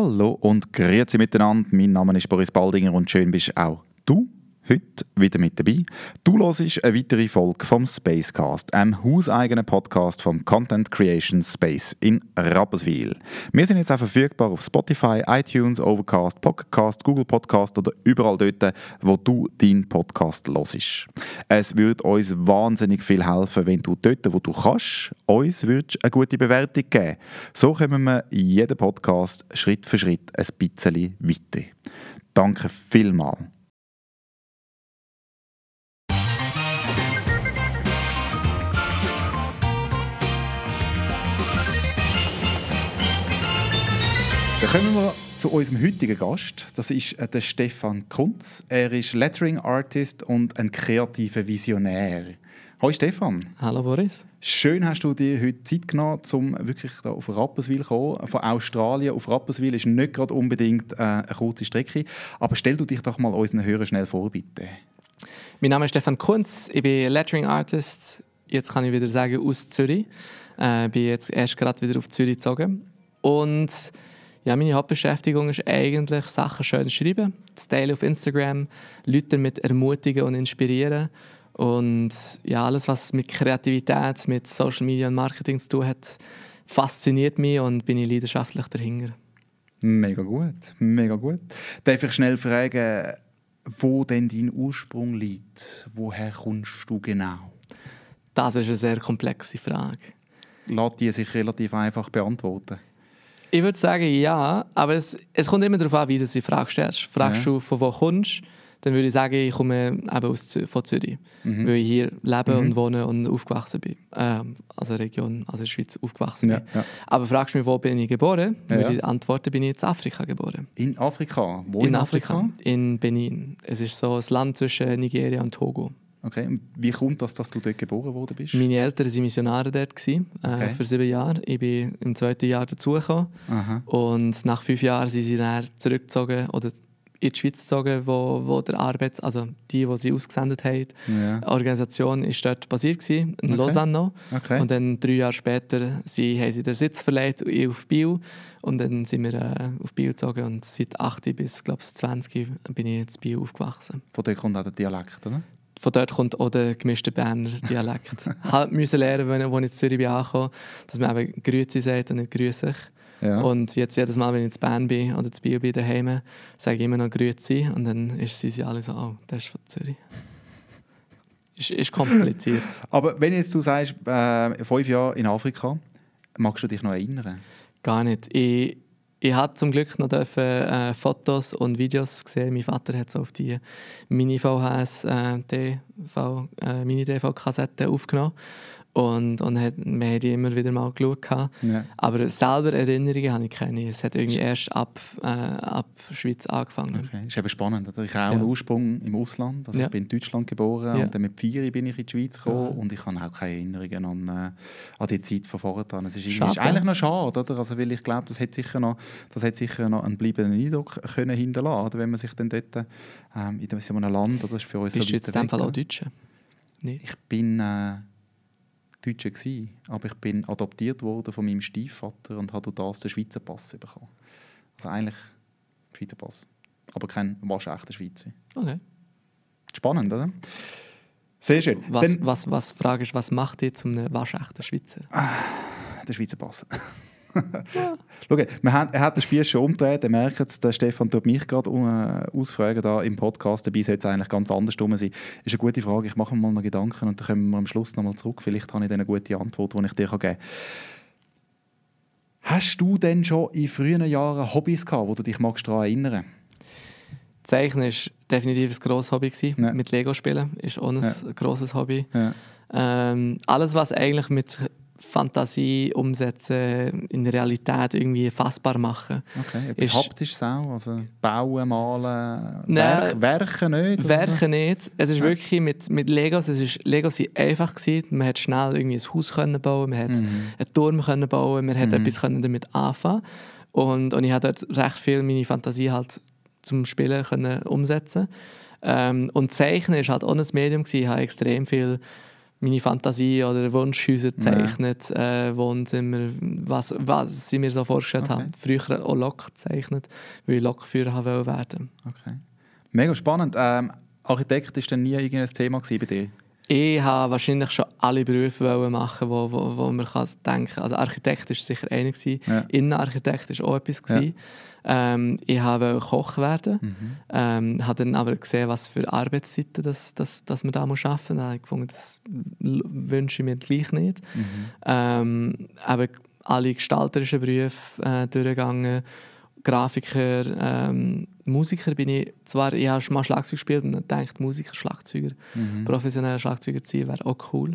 Hallo und grüezi miteinander. Mein Name ist Boris Baldinger und schön bist auch du heute wieder mit dabei. Du hörst eine weitere Folge vom Spacecast, einem hauseigenen Podcast vom Content Creation Space in Rapperswil. Wir sind jetzt auch verfügbar auf Spotify, iTunes, Overcast, Podcast, Google Podcast oder überall dort, wo du deinen Podcast hörst. Es würde uns wahnsinnig viel helfen, wenn du dort, wo du kannst, uns eine gute Bewertung geben. So kommen wir jeden Podcast Schritt für Schritt ein bisschen weiter. Danke vielmals. Dann kommen wir zu unserem heutigen Gast. Das ist äh, der Stefan Kunz. Er ist Lettering Artist und ein kreativer Visionär. Hallo Stefan. Hallo Boris. Schön hast du dir heute Zeit genommen, um wirklich da auf Rapperswil zu kommen. Von Australien auf Rapperswil ist nicht gerade unbedingt äh, eine kurze Strecke. Aber stell du dich doch mal unseren Hörern schnell vor, bitte. Mein Name ist Stefan Kunz. Ich bin Lettering Artist. Jetzt kann ich wieder sagen, aus Zürich. Ich äh, bin jetzt erst gerade wieder auf Zürich gezogen. Und ja, meine Hauptbeschäftigung ist eigentlich Sachen schön schreiben, das teilen auf Instagram, Leute damit ermutigen und inspirieren. Und ja, alles, was mit Kreativität, mit Social Media und Marketing zu tun hat, fasziniert mich und bin ich leidenschaftlich dahinter. Mega gut, mega gut. Darf ich schnell fragen, wo denn dein Ursprung liegt? Woher kommst du genau? Das ist eine sehr komplexe Frage. Lässt die sich relativ einfach beantworten? Ich würde sagen, ja, aber es, es kommt immer darauf an, wie du die Frage stellst. Fragst ja. du, von wo kommst dann würde ich sagen, ich komme eben aus, von Zürich, mhm. weil ich hier lebe mhm. und wohne und aufgewachsen bin. Ähm, also Region, also in der Schweiz aufgewachsen ja, bin. Ja. Aber fragst du mich, wo bin ich geboren? Ja, würde ich antworten, bin ich in Afrika geboren. In Afrika? Wo in, in Afrika? Afrika? In Benin. Es ist so ein Land zwischen Nigeria und Togo. Okay. Wie kommt das, dass du dort geboren worden bist? Meine Eltern waren Missionare dort gewesen, äh, okay. für sieben Jahre. Ich bin im zweiten Jahr dazugekommen. Und nach fünf Jahren sind sie dann zurückgezogen oder in die Schweiz gezogen, wo, wo der Arbeit, also die, die sie ausgesendet haben, die Organisation ist dort basiert gewesen, in okay. Lausanne okay. Und dann drei Jahre später sie, haben sie den Sitz verlegt auf Biel und dann sind wir äh, auf Biel gezogen und seit 8 bis glaube 20 bin ich in Biel aufgewachsen. Von dort kommt auch der Dialekt, oder? Von dort kommt auch der gemischte Berner Dialekt. halt müssen lernen, wenn, als ich in Zürich bin angekommen, dass man eben «Grüezi» sagt und nicht «Grüßig». Ja. Und jetzt jedes Mal, wenn ich in Bern bin oder in Bio bin daheim, sage ich immer noch «Grüezi» und dann sind sie alle so «Oh, der ist von Zürich». ist, ist kompliziert. Aber wenn jetzt du sagst, äh, fünf Jahre in Afrika, magst du dich noch erinnern? Gar nicht. Ich, ich hatte zum Glück noch dürfen, äh, Fotos und Videos gesehen. Mein Vater hat so auf die Mini-VHS, äh, äh, Mini-DV-Kassette aufgenommen. Und, und hat, wir haben die immer wieder mal geschaut. Ja. Aber selber Erinnerungen habe ich keine. Es hat irgendwie erst ab, äh, ab Schweiz angefangen. Okay. Das ist eben spannend. Ich habe auch ja. einen Ursprung im Ausland. Also ja. Ich bin in Deutschland geboren und dann mit vier bin ich in die Schweiz gekommen. Und ich habe auch keine Erinnerungen an, äh, an die Zeit von vorher. Es ist, schade, ist eigentlich noch schade, oder? Also, weil ich glaube, das hätte sicher noch, das hat sicher noch einen bleibenden Eindruck können hinterlassen wenn man sich dann dort ähm, in so einem Land, oder das ist für uns Bist so du jetzt in dem Fall auch Deutsche? Nee. Ich bin... Äh, Deutscher gewesen, aber ich bin adoptiert worden von meinem Stiefvater und habe das den Schweizer Pass bekommen. Also eigentlich Schweizer Pass, aber kein waschechter Schweizer. Okay. Spannend, oder? Sehr schön. Was, Dann, was, was fragst was macht ihr zum waschechten Schweizer? Der Schweizer Pass. Ja. Schau, hat, er hat das Spiel schon umgedreht. Er merkt, der Stefan tut mich gerade uh, ausfragen da im Podcast. Dabei sollte es eigentlich ganz anders sein. Das ist eine gute Frage. Ich mache mir mal noch Gedanken und dann kommen wir am Schluss nochmal zurück. Vielleicht habe ich dann eine gute Antwort, die ich dir geben kann. Hast du denn schon in frühen Jahren Hobbys gehabt, wo du dich magst daran erinnern Zeichnen war definitiv ein grosses Hobby. Ja. Mit Lego spielen ist auch ein ja. grosses Hobby. Ja. Ähm, alles, was eigentlich mit Fantasie umsetzen, in Realität irgendwie fassbar machen. Okay, etwas ist, haptisches auch, also bauen, malen, Werk, werken nicht? Werken nicht. Es ist ja. wirklich mit, mit Legos, es ist, Legos waren einfach gewesen. man hat schnell irgendwie ein Haus können bauen, man hat mhm. einen Turm können bauen, man hat mhm. etwas können damit anfangen und, und ich habe dort recht viel meine Fantasie halt zum Spielen können umsetzen ähm, und Zeichnen ist halt auch ein Medium gewesen. ich habe extrem viel meine Fantasie oder Wunschhäuser gezeichnet, ja. äh, Wohnzimmer, was, was ich mir so vorgestellt okay. habe. Früher auch Lok gezeichnet, weil ich Lokführer werden Okay. Mega spannend. Ähm, Architekt war dann nie irgendein Thema bei dir? Ich habe wahrscheinlich schon alle Berufe machen, wo, wo, wo man kann denken kann. Also Architekt war sicher einer. Ja. Innenarchitekt war auch etwas. Ja. Ähm, ich wollte Koch werden. Mhm. Ähm, habe dann aber gesehen, was für Arbeitszeiten das, das, das man da muss arbeiten muss. Da habe ich gefunden, das wünsche ich mir gleich nicht. Mhm. Ähm, aber alle gestalterischen Berufe äh, durchgegangen. Grafiker, ähm, Musiker bin ich zwar, ich habe mal Schlagzeug gespielt und gedacht, Musiker, Schlagzeuger, mhm. professioneller Schlagzeuger zu sein, wäre auch cool.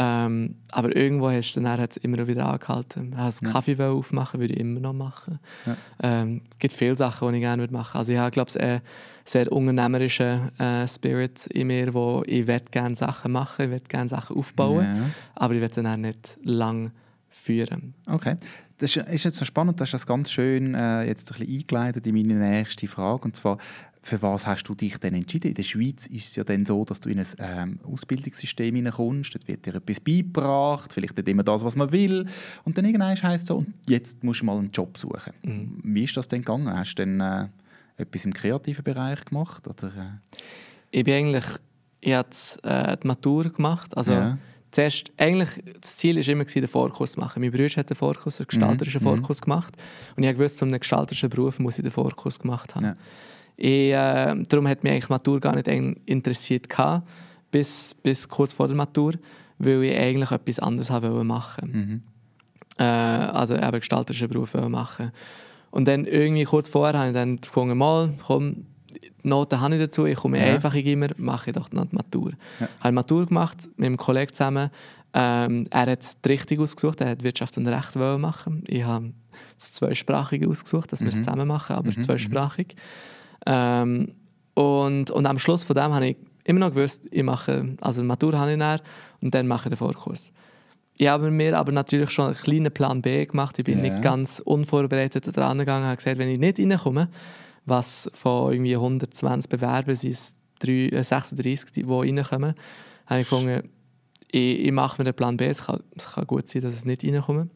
Ähm, aber irgendwo hast du dann immer wieder angehalten. Hast ja. Kaffee aufmachen, würde ich immer noch machen. Es ja. ähm, gibt viele Sachen, die ich gerne machen würde. Also ich habe, glaube ich, einen sehr unternehmerischen äh, Spirit in mir, wo ich gerne Sachen machen, ich gerne Sachen aufbauen, ja. aber ich werde dann auch nicht lang führen. Okay. Das ist jetzt so spannend, du hast das ganz schön äh, jetzt ein bisschen eingeleitet in meine nächste Frage. Und zwar, für was hast du dich denn entschieden? In der Schweiz ist es ja dann so, dass du in ein ähm, Ausbildungssystem hineinkommst, dort wird dir etwas beigebracht, vielleicht nicht immer das, was man will. Und dann irgendwann heisst es so, und jetzt musst du mal einen Job suchen. Mhm. Wie ist das denn gegangen? Hast du dann äh, etwas im kreativen Bereich gemacht? Oder, äh? Ich bin eigentlich, ich habe äh, die Matur gemacht, also ja zuerst, eigentlich, das Ziel war immer, den Vorkurs zu machen. Mein Bruder hat den Vorkurs, einen gestalterischen mhm. Vorkurs gemacht. Und ich wusste, um einen gestalterischen Beruf muss ich den Vorkurs gemacht haben. Ja. Ich, äh, darum hat mich eigentlich Matur gar nicht interessiert, gehabt, bis, bis kurz vor der Matur, weil ich eigentlich etwas anderes haben machen mhm. äh, Also eben gestalterischen Beruf machen Und dann irgendwie kurz vorher habe ich dann gefunden, mal, komm, Noten habe ich dazu, ich komme ja. einfach immer, mache ich doch noch die Matur. Ja. Ich habe Matur gemacht mit einem Kollegen zusammen. Ähm, er hat die Richtung ausgesucht, er hat Wirtschaft und Recht machen. Ich habe das Zweisprachige ausgesucht, dass mhm. wir es zusammen machen, aber mhm. zweisprachig. Ähm, und, und am Schluss von dem habe ich immer noch gewusst, ich mache, also die Matur habe ich dann, und dann mache ich den Vorkurs. Ich habe mir aber natürlich schon einen kleinen Plan B gemacht. Ich bin ja. nicht ganz unvorbereitet daran gegangen und habe gesagt, wenn ich nicht reinkomme, was von irgendwie 120 Bewerbern sind es 36, die reinkommen, habe ich gefunden, ich, ich mache mir den Plan B, es kann, es kann gut sein, dass es nicht reinkommt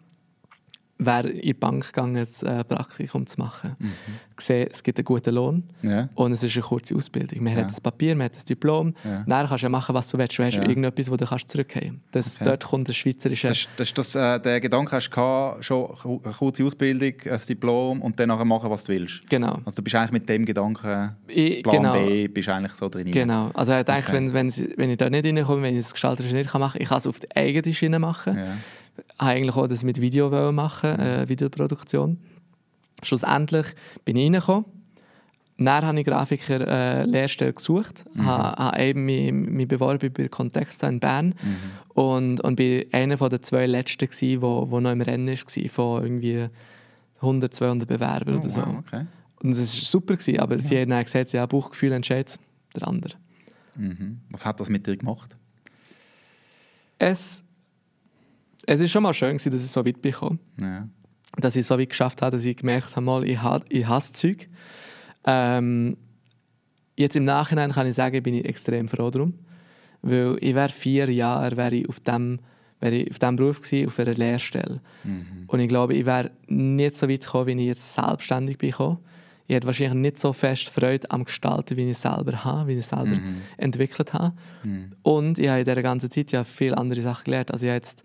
wäre in die Bank gegangen, ein äh, Praktikum zu machen. Mhm. Gesehen, es gibt einen guten Lohn ja. und es ist eine kurze Ausbildung. Man ja. hat das Papier, man hat das Diplom. Ja. Dann kannst du ja machen, was du willst. Du hast ja. irgendetwas, wo du kannst zurückgehen kannst. Okay. Dort kommt das schweizerische... Das, das, das, äh, der Gedanke hast du schon eine kurze Ausbildung, ein Diplom und dann machen, was du willst. Genau. Also du bist eigentlich mit dem Gedanken, ich, Plan genau. B, bist eigentlich so drin. Genau. Also ich denke, okay. wenn, wenn, wenn ich da nicht reinkomme, wenn ich das Gestalterische nicht machen kann, ich kann es auf die eigene Schiene machen eigentlich auch das mit Video machen, äh, Videoproduktion. Schlussendlich bin ich reingekommen. Dann habe ich Grafiker äh, Lehrstelle gesucht, mhm. habe, habe eben mich, mich beworben bei Contexta in Bern mhm. und, und bin einer von den zwei Letzten, der wo, wo noch im Rennen war, von irgendwie 100, 200 Bewerbern oh, oder so. Wow, okay. Und es war super, gewesen, aber ja. sie haben dann gesagt, ja, Bauchgefühl entscheidet der andere. Mhm. Was hat das mit dir gemacht? Es es ist schon mal schön, dass ich so weit bin. Ja. Dass ich so weit geschafft habe, dass ich gemerkt habe, mal, ich, ich hasse Zeug. Ähm, jetzt im Nachhinein kann ich sagen, bin ich extrem froh darum. Weil ich wäre vier Jahre wäre ich auf dem wäre ich auf diesem Beruf gewesen, auf einer Lehrstelle. Mhm. Und ich glaube, ich wäre nicht so weit gekommen, wie ich jetzt selbstständig bin. Ich hätte wahrscheinlich nicht so fest Freude am Gestalten, wie ich selber habe, wie ich selber mhm. entwickelt habe. Mhm. Und ich habe in dieser ganzen Zeit ja viele andere Sachen gelernt. Also ich habe jetzt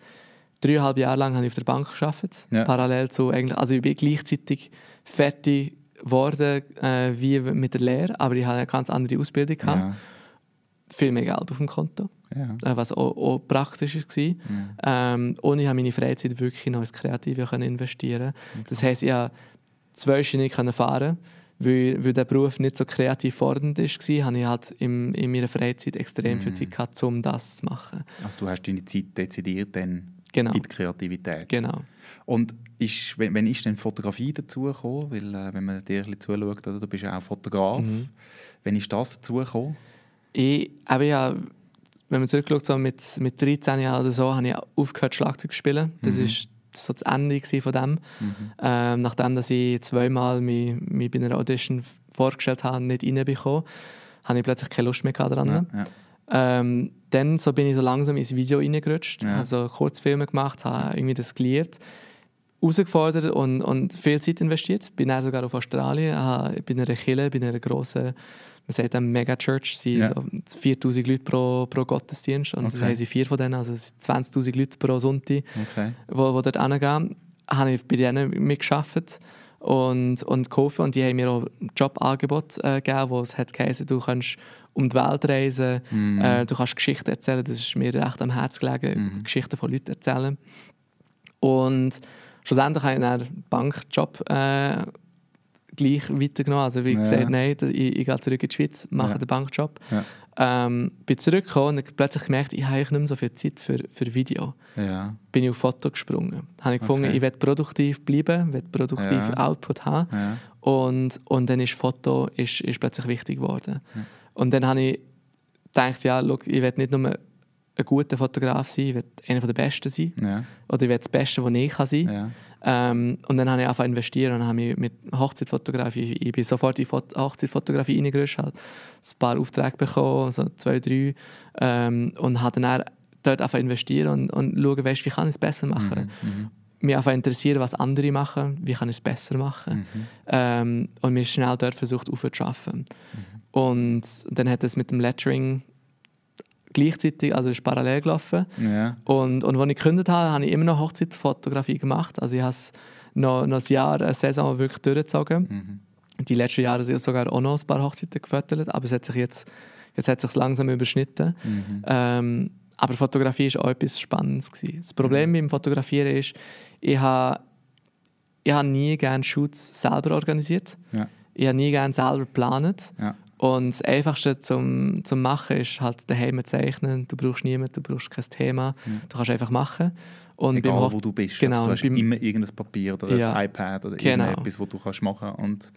dreieinhalb Jahre lang habe ich auf der Bank gearbeitet, ja. parallel zu eigentlich, also ich bin gleichzeitig fertig geworden äh, wie mit der Lehre, aber ich hatte eine ganz andere Ausbildung gehabt. Ja. Viel mehr Geld auf dem Konto, ja. äh, was auch, auch, praktisch war. Ja. Ähm, und ich habe meine Freizeit wirklich noch ins Kreative können investieren. Okay. Das heisst, ich konnte zweistellig fahren weil, weil der Beruf nicht so kreativ fordernd war, hatte ich halt im, in meiner Freizeit extrem mm. viel Zeit gehabt, um das zu machen. Also du hast deine Zeit dezidiert dann genau. in die Kreativität. Genau. Und ist, wenn, wenn ist denn Fotografie dazugekommen? Weil, äh, wenn man dir ein bisschen zuschaut, oder, du bist ja auch Fotograf. Mhm. Wenn ist das dazugekommen? Ich habe ja, wenn man zurückschaut, so mit, mit 13 Jahren oder so, habe ich aufgehört, Schlagzeug zu spielen. Das mhm. ist so das Ende von dem. Mhm. Ähm, nachdem dass ich zweimal mich, mich bei einer Audition vorgestellt habe und nicht reinbekommen, habe ich plötzlich keine Lust mehr daran. Ja, ja. Ähm, dann so bin ich so langsam ins Video reingerutscht, ja. also Kurzfilme gemacht, habe irgendwie das geliebt, herausgefordert und, und viel Zeit investiert. Bin dann sogar auf Australien, habe, bin in einer Kirche, bin in einer grossen, man sagt eine Megachurch, sind ja. so 4000 Leute pro, pro Gottesdienst und okay. haben sie vier von denen, also 20'000 Leute pro Sonntag, okay. wo, wo dort hingehen. Habe ich bei denen mitgearbeitet und, und geholfen und die haben mir auch ein Jobangebot äh, gegeben, wo es hat geheißen, du kannst um die Welt reisen, mm. äh, du kannst Geschichten erzählen, das ist mir recht am Herzen gelegen, mm. Geschichten von Leuten erzählen. Und schlussendlich habe ich einen Bankjob äh, gleich weitergenommen. Also wie ja. gesagt, nein, ich, ich gehe zurück in die Schweiz, mache ja. den Bankjob. Ja. Ähm, bin zurückgekommen und plötzlich gemerkt, ich habe nicht mehr so viel Zeit für, für Video. Ja. Bin ich auf Foto gesprungen. Habe ich gefunden, okay. ich will produktiv bleiben, will produktiv Output haben. Und, und dann ist Foto ist, ist plötzlich wichtig geworden. Und dann habe ich gedacht, ja, look, ich will nicht nur ein guter Fotograf sein, ich will einer der Besten sein. Ja. Oder ich will das Beste, was ich kann sein kann. Ja. Ähm, und dann habe ich angefangen zu investieren und habe mich mit Hochzeitfotografie, ich bin sofort in Hochzeitfotografie reingerutscht, habe ein paar Aufträge bekommen, so zwei, drei, ähm, und habe dann dort zu investieren und, und schauen, weißt, wie kann ich es besser machen. Mhm, mhm. mich einfach interessieren, was andere machen, wie kann ich es besser machen. Mhm. Ähm, und mich schnell dort versucht aufzuschaffen. Mhm. Und dann hat es mit dem Lettering gleichzeitig, also ist parallel gelaufen. Ja. Und, und als ich gekündigt habe, habe ich immer noch Hochzeitsfotografie gemacht. Also ich habe noch, noch ein Jahr, eine Saison wirklich durchgezogen. Mhm. Die letzten Jahre sind sogar auch noch ein paar Hochzeiten gefüttert, aber es hat sich jetzt, jetzt hat sich langsam überschnitten. Mhm. Ähm, aber Fotografie war auch etwas Spannendes. Gewesen. Das Problem mhm. beim Fotografieren ist, ich habe, ich habe nie gerne Shoots selber organisiert. Ja. Ich habe nie gerne selber geplant. Ja. Und das Einfachste zum, zum Machen ist halt daheim zeichnen. Du brauchst niemanden, du brauchst kein Thema. Mhm. Du kannst einfach machen. Und Egal, wo du bist. Genau, du hast beim, immer irgendein Papier oder ein ja, iPad oder genau. irgendetwas, was du kannst machen kannst.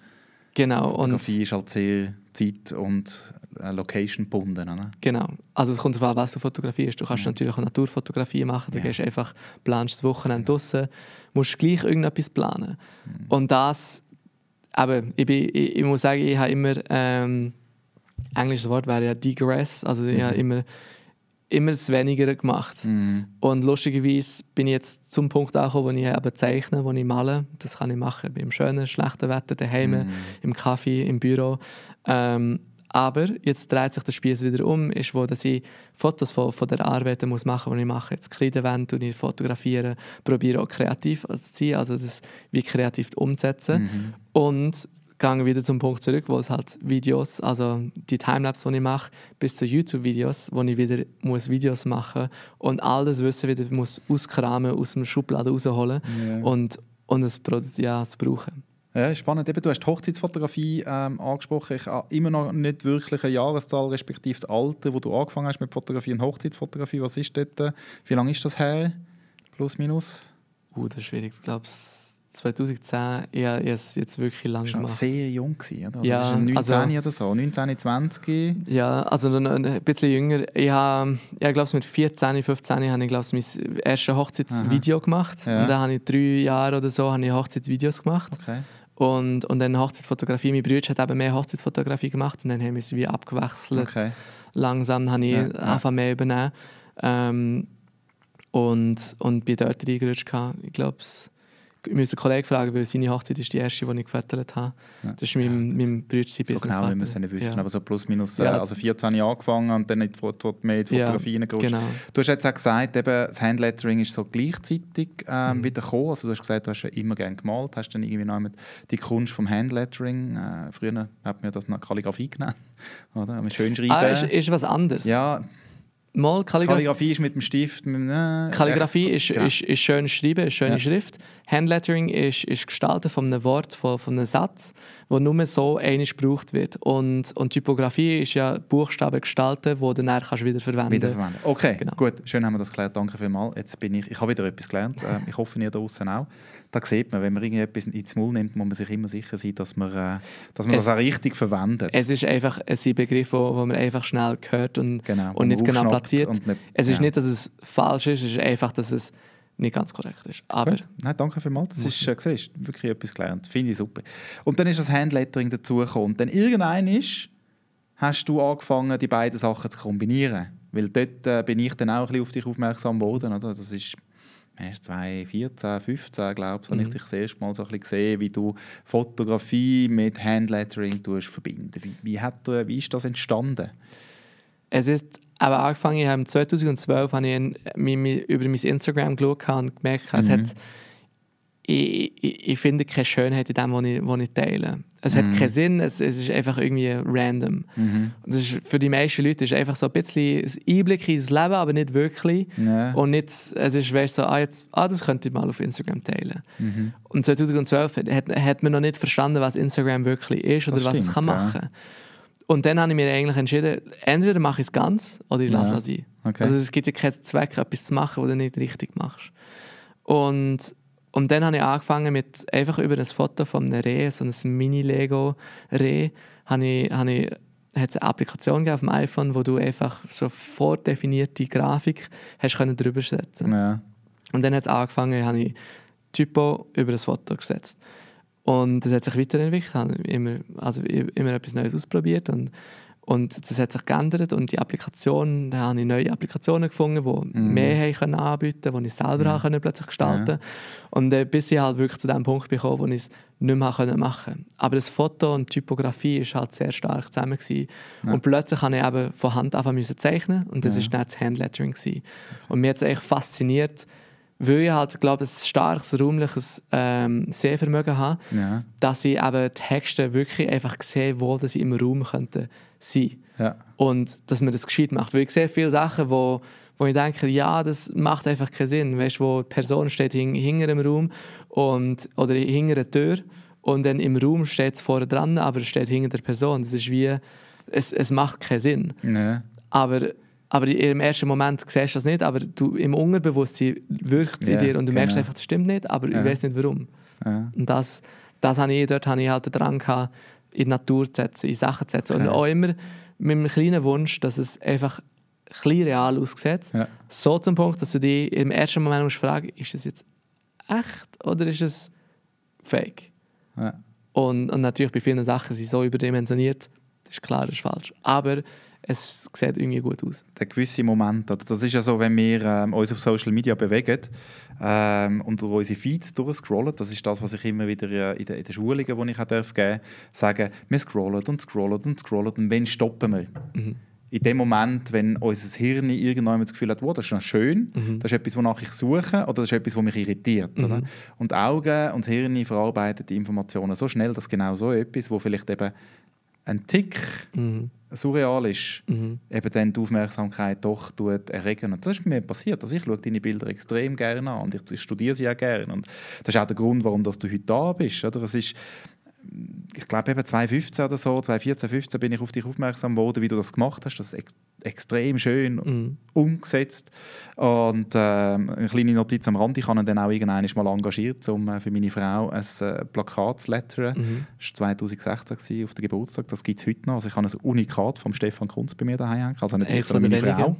Genau. Fotografie und ist halt sehr zeit- und äh, location gebunden. Oder? Genau. Also es kommt darauf an, was du fotografierst. Du kannst ja. natürlich auch Naturfotografie machen. Du ja. gehst einfach, planst das Wochenende draußen, musst gleich irgendetwas planen. Mhm. Und das aber ich, bin, ich, ich, muss sagen, ich habe immer, ähm, englisches Wort wäre ja digress, also ich mhm. habe immer, immer das Weniger gemacht. Mhm. Und lustigerweise bin ich jetzt zum Punkt angekommen, wo ich eben zeichne, wo ich male. Das kann ich machen beim schönen, schlechten Wetter, daheim, mhm. im Kaffee, im Büro. Ähm, aber jetzt dreht sich der Spieß wieder um, ist, wo dass ich Fotos von, von der Arbeit muss machen, die ich mache. Jetzt Kreidenwände und ich fotografiere, probiere auch kreativ zu sein, also das wie kreativ umzusetzen. Mhm. Und gehe wieder zum Punkt zurück, wo es halt Videos, also die Timelapse, die ich mache, bis zu YouTube-Videos, wo ich wieder muss Videos machen und all das Wissen wieder muss auskramen, aus dem Schubladen rausholen yeah. und, und es ja, zu brauchen. Ja, spannend. Eben, du hast die Hochzeitsfotografie ähm, angesprochen. Ich habe immer noch nicht wirklich eine Jahreszahl, respektive das Alter, wo du angefangen hast mit Fotografie und Hochzeitsfotografie. Was ist dort? Wie lange ist das her? Plus, minus? Uh, das ist schwierig. Ich glaube, 2010, ich habe es jetzt wirklich lange gemacht. Du sehr jung, oder? Also ja, 19 also, oder so, 19, 20? Ja, also ein bisschen jünger. Ich habe, ich glaube, mit 14, 15 habe ich glaube mein erstes Hochzeitsvideo Aha. gemacht. Ja. Und dann habe ich drei Jahre oder so habe ich Hochzeitsvideos gemacht. Okay. Und, und dann Hochzeitsfotografie. Mein Bruder hat eben mehr Hochzeitsfotografie gemacht und dann haben wir es wie abgewechselt. Okay. Langsam habe ich ja. einfach mehr übernehmen. Ähm, und, und bin dort reingerutscht. Ich glaube, ich müsste einen Kollegen fragen, weil seine Hochzeit ist die erste, die ich gefüttert habe. Ja. Das ist mein, ja. mein Bruder sein so Business. Genau, wie wir es nicht wissen, ja. aber so plus minus, ja. also 14 Jahre angefangen und dann in die, mehr in die Fotografie ja, genau. Du hast jetzt auch gesagt, eben, das Handlettering ist so gleichzeitig ähm, mhm. wieder gekommen. Also du hast gesagt, du hast ja immer gerne gemalt, hast dann irgendwie noch die Kunst vom Handlettering, äh, früher hat man das noch Kalligrafie genannt, oder? Schön schreiben. Ah, ist, ist was anderes. Ja, Mal Kalligrafie. Kalligrafie ist mit dem Stift. Mit, äh, Kalligrafie ist, ja. ist, ist schön schreiben, ist schöne ja. Schrift. Handlettering ist, ist Gestalten von einem Wort, von, von einem Satz, wo nur so einig gebraucht wird. Und, und Typografie ist ja Buchstaben gestalten, die du dann kannst wieder verwenden Wieder verwenden. Okay, genau. gut. Schön haben wir das gelernt. Danke vielmals. Jetzt bin ich, ich habe wieder etwas gelernt. Ähm, ich hoffe, ihr da draußen auch da sieht man, wenn man irgendetwas ins Maul nimmt, muss man sich immer sicher sein, dass man, äh, dass man es, das auch richtig verwendet. Es ist einfach ein Begriff, wo, wo man einfach schnell hört und, genau, und nicht genau platziert. Nicht, es ist ja. nicht, dass es falsch ist, es ist einfach, dass es nicht ganz korrekt ist. Aber Nein, danke vielmals. Das ist, äh, siehst, wirklich etwas gelernt. Finde ich super. Und dann ist das Handlettering dazugekommen. Und dann irgendein ist hast du angefangen, die beiden Sachen zu kombinieren? Weil dort äh, bin ich dann auch ein bisschen auf dich aufmerksam geworden. Oder? Das ist erst 2014, 15, glaube ich, mhm. habe ich dich das erste Mal so ein bisschen gesehen, wie du Fotografie mit Handlettering verbinden wie, wie, hat, wie ist das entstanden? Es ist aber angefangen, ich habe 2012 habe ich über mein Instagram geschaut und gemerkt, es mhm. hat ich, ich, ich, finde keine Schönheit in dem, was ich, was ich teile. Es mhm. hat keinen Sinn, es, es ist einfach irgendwie random. Mhm. das ist, für die meisten Leute ist es einfach so ein bisschen ein Einblick ins Leben, aber nicht wirklich. Ja. Und nicht, es ist weißt, so, ah, jetzt, ah, das könnte ich mal auf Instagram teilen. Mhm. Und 2012 hat, hat man noch nicht verstanden, was Instagram wirklich ist oder das was stimmt, es kann machen kann. Und dann habe ich mir eigentlich entschieden, entweder mache ich es ganz oder ich lasse ja. es sein. Okay. Also es gibt ja keinen Zweck, etwas zu machen, was du nicht richtig machst. Und und dann habe ich angefangen mit einfach über ein Foto von einem Reh, so ein Mini-Lego-Reh, habe ich, habe ich hat es eine Applikation auf dem iPhone, wo du einfach so vordefinierte Grafik hast können drüber setzen. Ja. Und dann hat es angefangen, habe ich Typo über das Foto gesetzt. Und das hat sich weiterentwickelt, habe immer, also immer etwas Neues ausprobiert und und das hat sich geändert und die Applikation, da habe ich neue Applikationen gefunden, die mhm. mehr haben können anbieten konnten, die ich selber mhm. können plötzlich gestalten ja. Und äh, bis ich halt wirklich zu dem Punkt bekommen, wo ich es nicht mehr können machen konnte. Aber das Foto und die Typografie war halt sehr stark zusammen. Ja. Und plötzlich habe ich eben von Hand anfangen zeichnen und das war ja. dann das Handlettering. Gewesen. Und mir hat es echt fasziniert, weil ich halt, glaube ein starkes räumliches ähm, Sehvermögen habe, ja. dass ich eben Texte wirklich einfach sehe, wo sie im Raum könnten sein. Ja. Und dass man das gescheit macht. Weil ich sehe viele Sachen, wo, wo ich denke, ja, das macht einfach keinen Sinn. Weißt du, wo die Person steht hing, hinter dem Raum und, oder hinter der Tür und dann im Raum steht es vorne dran, aber es steht hinter der Person. Das ist wie, es, es macht keinen Sinn. Nee. Aber, aber im ersten Moment siehst du das nicht, aber du, im Unterbewusstsein wirkt es ja, in dir und du genau. merkst einfach, das stimmt nicht, aber ja. ich weiß nicht warum. Ja. Und das, das habe ich, dort habe ich halt den Drang gehabt, in die Natur zu setzen, in Sachen zu setzen. Okay. Und auch immer mit einem kleinen Wunsch, dass es einfach ein real aussieht. Ja. So zum Punkt, dass du dich im ersten Moment musst fragen ist es jetzt echt oder ist es fake? Ja. Und, und natürlich bei vielen Sachen sind sie so überdimensioniert, das ist klar, das ist falsch. Aber es sieht irgendwie gut aus. Der gewisse Moment, das ist ja so, wenn wir ähm, uns auf Social Media bewegen ähm, und durch unsere Feeds durchscrollen, das ist das, was ich immer wieder äh, in, den, in den Schulungen, die ich auch darf geben sage, wir scrollen und scrollen und scrollen und wenn stoppen wir? Mhm. In dem Moment, wenn unser Hirn irgendwann das Gefühl hat, wow, das ist noch schön, mhm. das ist etwas, wonach ich suche, oder das ist etwas, was mich irritiert. Mhm. Oder? Und die Augen und das Hirn verarbeiten die Informationen so schnell, dass genau so etwas, wo vielleicht eben ein Tick mhm surreal ist, mhm. eben dann die Aufmerksamkeit doch tut erregen. Und das ist mir passiert. Also ich schaue deine Bilder extrem gerne an und ich, studiere sie auch gerne. Und das ist auch der Grund, warum dass du heute da bist. Oder? Es ist, ich glaube eben 2015 oder so, 2014, 2015 bin ich auf dich aufmerksam geworden, wie du das gemacht hast. Das ist ex extrem schön mhm. umgesetzt. Und äh, eine kleine Notiz am Rand, ich habe ihn dann auch irgendwann mal engagiert, um äh, für meine Frau ein äh, Plakat zu lettern. Mhm. Das war 2016 gewesen, auf den Geburtstag, das gibt es heute noch. Also ich habe ein Unikat von Stefan Kunz bei mir daheim also nicht ich, sondern meine Frau.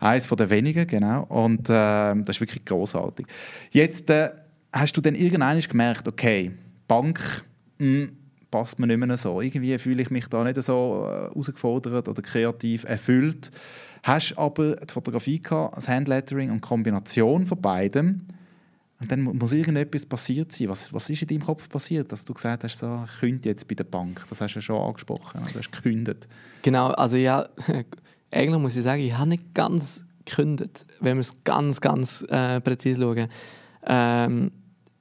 Eines von den wenigen, genau. Und äh, das ist wirklich großartig. Jetzt äh, hast du dann irgendwann gemerkt, okay, Bank mh, passt mir nicht mehr so. Irgendwie fühle ich mich da nicht so äh, herausgefordert oder kreativ erfüllt. Hast aber die Fotografie gehabt, das Handlettering und die Kombination von beidem. Und dann muss irgendetwas passiert sein. Was, was ist in deinem Kopf passiert, dass du gesagt hast, so, ich könnte jetzt bei der Bank? Das hast du ja schon angesprochen, du hast gekündigt. Genau, also ja, eigentlich muss ich sagen, ich habe nicht ganz gekündigt, wenn wir es ganz, ganz äh, präzise schauen. Ähm,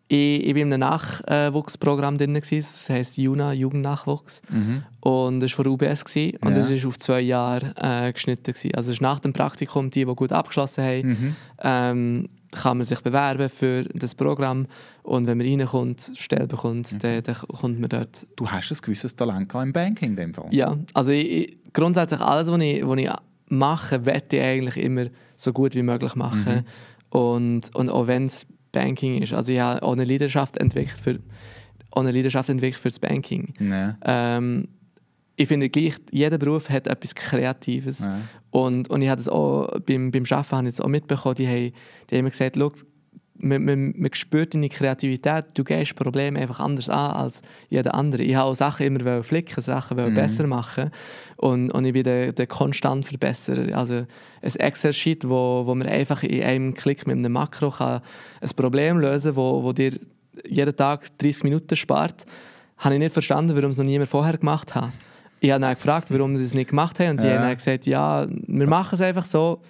ich, ich war in einem Nachwuchsprogramm drin, das heisst Juna, Jugendnachwuchs. Mhm. Und das war von UBS gewesen, und das war auf zwei Jahre äh, geschnitten. Gewesen. Also es ist nach dem Praktikum, die, die gut abgeschlossen haben, mhm. ähm, kann man sich bewerben für das Programm. Und wenn man reinkommt, Stelle bekommt, mhm. dann, dann kommt man dort. Du hast ein gewisses Talent im Banking in dem Fall. Ja, also ich, grundsätzlich alles, was ich, was ich mache, werde ich eigentlich immer so gut wie möglich machen. Mhm. Und, und auch wenn es Banking ist. Also ich habe auch eine Leidenschaft entwickelt für, auch eine Leidenschaft entwickelt für das Banking. Nee. Ähm, ich finde gleich, jeder Beruf hat etwas Kreatives. Nee. Und, und ich habe das auch beim, beim Arbeiten habe ich das auch mitbekommen, die haben, die haben mir gesagt, man, man, man spürt deine Kreativität, du gehst Probleme einfach anders an als jeder andere. Ich habe auch Sachen immer flicken, Sachen mhm. besser machen und, und ich bin der, der konstant Verbesserer. Also ein Excel-Sheet, wo, wo man einfach in einem Klick mit einem Makro kann ein Problem lösen kann, wo, wo dir jeden Tag 30 Minuten spart, habe ich nicht verstanden, warum es noch niemand vorher gemacht hat. Ich habe dann gefragt, warum sie es nicht gemacht haben und sie ja. haben dann gesagt, ja, wir machen es einfach so,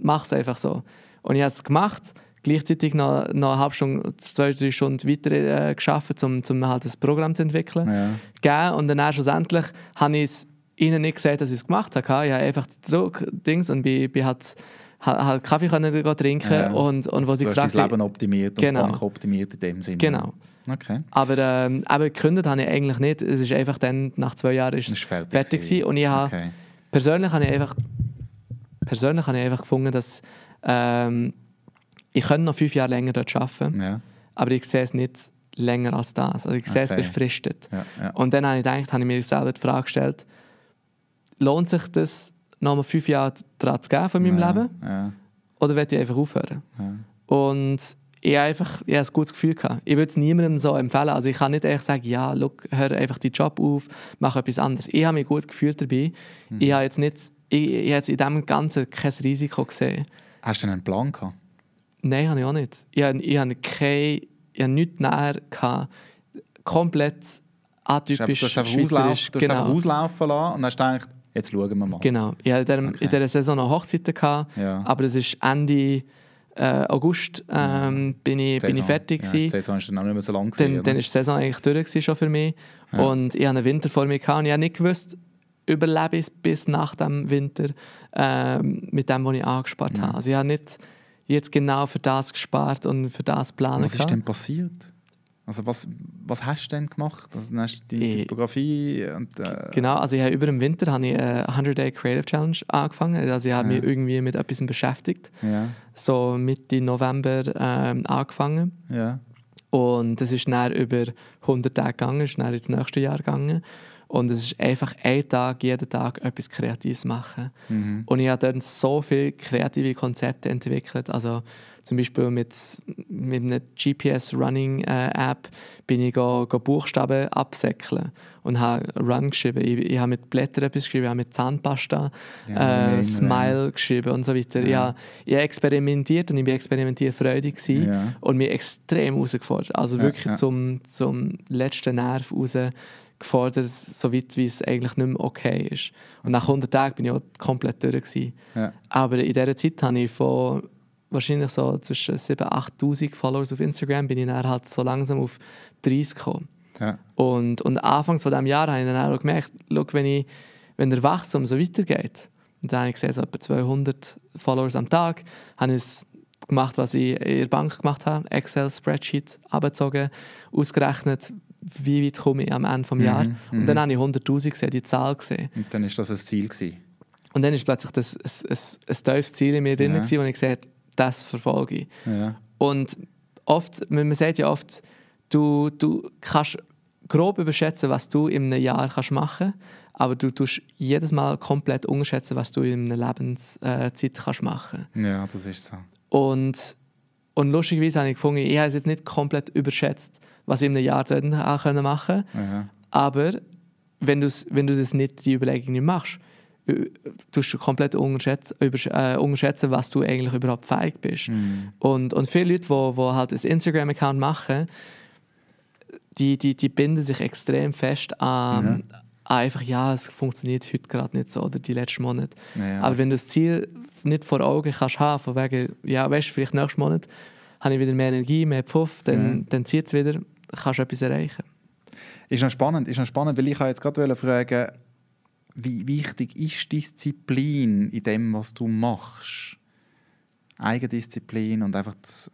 mach es einfach so. Und ich habe es gemacht gleichzeitig noch, noch eine halbe Stunde, zwei, drei Stunden weiter äh, geschafft, um, um halt das Programm zu entwickeln. Ja. Und dann schlussendlich habe ich es ihnen nicht gesagt, dass ich es gemacht habe. Ich habe einfach Druck-Dings und bin, bin halt, halt Kaffee können trinken ja. und, und also, wo sie gefragt das Leben optimiert und genau. die Bank optimiert in dem Sinne. Genau. Okay. Aber, ähm, aber gekündigt habe ich eigentlich nicht. Es ist einfach dann, nach zwei Jahren ist es fertig, fertig gewesen. Und ich habe, okay. persönlich habe ich einfach persönlich habe ich einfach gefunden, dass ähm, ich könnte noch fünf Jahre länger dort arbeiten, ja. aber ich sehe es nicht länger als das. Also ich sehe okay. es befristet. Ja, ja. Und dann habe ich gedacht, habe ich mir selber die Frage gestellt, lohnt sich das, noch mal fünf Jahre daran zu geben von meinem Leben? Oder werde ich einfach aufhören? Und ich habe einfach ich habe ein gutes Gefühl gehabt. Ich würde es niemandem so empfehlen. Also ich kann nicht einfach sagen, ja, look, hör einfach deinen Job auf, mach etwas anderes. Ich habe mich gut gefühlt dabei. Mhm. Ich habe jetzt nicht, ich, ich habe jetzt in dem Ganzen kein Risiko gesehen. Hast du einen Plan gehabt? Nein, habe ich auch nicht. Ich habe, ich habe, keine, ich habe nichts näher gehabt. Komplett atypisch, du hast einfach, schweizerisch. Du hast genau. einfach auslaufen lassen und hast gedacht, jetzt schauen wir mal. Genau. Ich hatte in dieser, okay. in dieser Saison noch Hochzeiten, gehabt, ja. aber es ist Ende äh, August ähm, bin, ich, bin ich fertig. Ja, die Saison ist dann auch nicht mehr so lang. Gewesen, dann, dann ist die Saison eigentlich durch schon für mich. Ja. Und ich hatte einen Winter vor mir gehabt und ich habe nicht gewusst, überlebe ich bis nach dem Winter ähm, mit dem, was ich angespart mhm. habe. Also ich habe nicht jetzt genau für das gespart und für das geplant. Was ist denn passiert? Also was, was hast du denn gemacht? Also dann hast du die Typografie und... Äh genau, also ich habe über den Winter habe ich eine 100-Day Creative Challenge angefangen. Also ich habe ja. mich irgendwie mit etwas beschäftigt. Ja. So Mitte November ähm, angefangen. Ja. Und das ist dann über 100 Tage gegangen, ist dann ins nächste Jahr gegangen. Und es ist einfach ein Tag, jeden Tag etwas Kreatives machen. Mhm. Und ich habe dann so viele kreative Konzepte entwickelt. Also zum Beispiel mit, mit einer GPS-Running-App bin ich go, go Buchstaben absäckeln und habe Run geschrieben. Ich, ich habe mit Blättern etwas geschrieben, ich habe mit Zahnpasta ja, äh, Smile ja. geschrieben und so weiter. Ja. Ich, habe, ich habe experimentiert und ich war experimentierfreudig ja. und mich extrem herausgefordert. Also wirklich Zum, zum letzten Nerv raus gefordert, so weit wie es eigentlich nicht mehr okay ist. Und nach 100 Tagen bin ich auch komplett durch. Ja. Aber in dieser Zeit habe ich von wahrscheinlich so zwischen 7.000 8'000 Followers auf Instagram bin ich dann halt so langsam auf 30 gekommen. Ja. Und, und anfangs von diesem Jahr habe ich dann auch gemerkt, look, wenn, ich, wenn der Wachstum so weitergeht, und dann habe ich gesehen, so etwa 200 Followers am Tag, habe ich es gemacht, was ich in der Bank gemacht habe, Excel-Spreadsheet abgezogen, ausgerechnet, wie weit komme ich am Ende des Jahres. Mhm, und dann mhm. habe ich 100'000 gesehen, die Zahl gesehen. Und dann war das ein Ziel gewesen. Und dann ist plötzlich das, ein, ein, ein tiefes Ziel in mir drin, ja. gewesen, wo ich habe, das verfolge ich. Ja. Und oft, man sagt ja oft, du, du kannst grob überschätzen, was du in einem Jahr kannst machen kannst, aber du tust jedes Mal komplett unterschätzen, was du in einer Lebenszeit kannst machen Ja, das ist so. Und, und lustigerweise habe ich gefunden, ich habe es jetzt nicht komplett überschätzt, was ich in einem Jahr dort machen konnte, aber wenn, wenn du das nicht, die Überlegung nicht machst, tust du komplett unterschätzen, äh, unterschätzen, was du eigentlich überhaupt fähig bist. Mm. Und, und viele Leute, die halt ein Instagram-Account machen, die, die, die binden sich extrem fest an, ja. einfach, ja, es funktioniert heute gerade nicht so oder die letzten Monate. Ja, Aber wenn du das Ziel nicht vor Augen kannst haben, von wegen, ja, weißt du, vielleicht nächsten Monat habe ich wieder mehr Energie, mehr Puff, dann, ja. dann zieht es wieder, kannst du etwas erreichen. Ist noch spannend, ist noch spannend weil ich jetzt gerade fragen wie wichtig ist Disziplin in dem, was du machst? Eigendisziplin und einfach das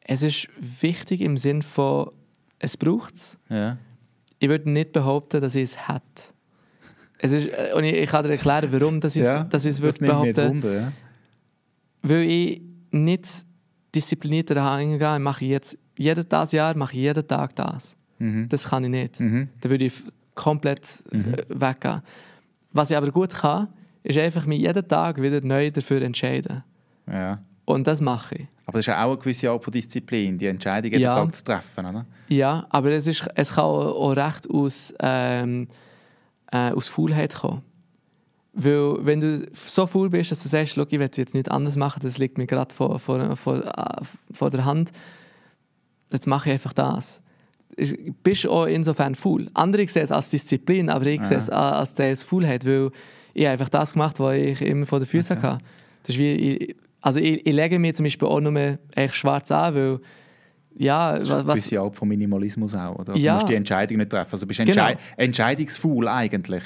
Es ist wichtig im Sinn von, es braucht es. Ja. Ich würde nicht behaupten, dass ich es hätte. Es ist, äh, und ich, ich kann dir erklären, warum dass ich ja, dass es würde behaupten. Wunder, ja. Weil ich nicht diszipliniert daran gehe, mache ich jetzt jedes das Jahr mache ich jeden Tag das. Mhm. Das kann ich nicht. Mhm. Da würde ich komplett mhm. Äh, weggehen. Was ich aber gut kann, ist einfach mich jeden Tag wieder neu dafür entscheiden. Ja. Und das mache ich. Aber das ist ja auch eine gewisse Art von Disziplin, die Entscheidung jeden ja. Tag zu treffen, oder? Ja, aber es, ist, es kann auch, auch recht aus, ähm, äh, aus Faulheit kommen. Weil wenn du so faul bist, dass du sagst, ich will jetzt nicht anders machen, das liegt mir gerade vor, vor, vor, äh, vor der Hand, jetzt mache ich einfach das. Du bist auch insofern faul. Andere sehen es als Disziplin, aber ich sehe es als Teils Faulheit, weil ich einfach das gemacht was ich immer vor den Füßen okay. hatte. Das ist wie, ich, also ich, ich, lege mir zum Beispiel auch nur echt schwarz an, weil ja, das ist was, gewisse Art von Minimalismus auch, oder? Also ja. Du musst die Entscheidung nicht treffen. Also bist du genau. entscheidungsfaul eigentlich.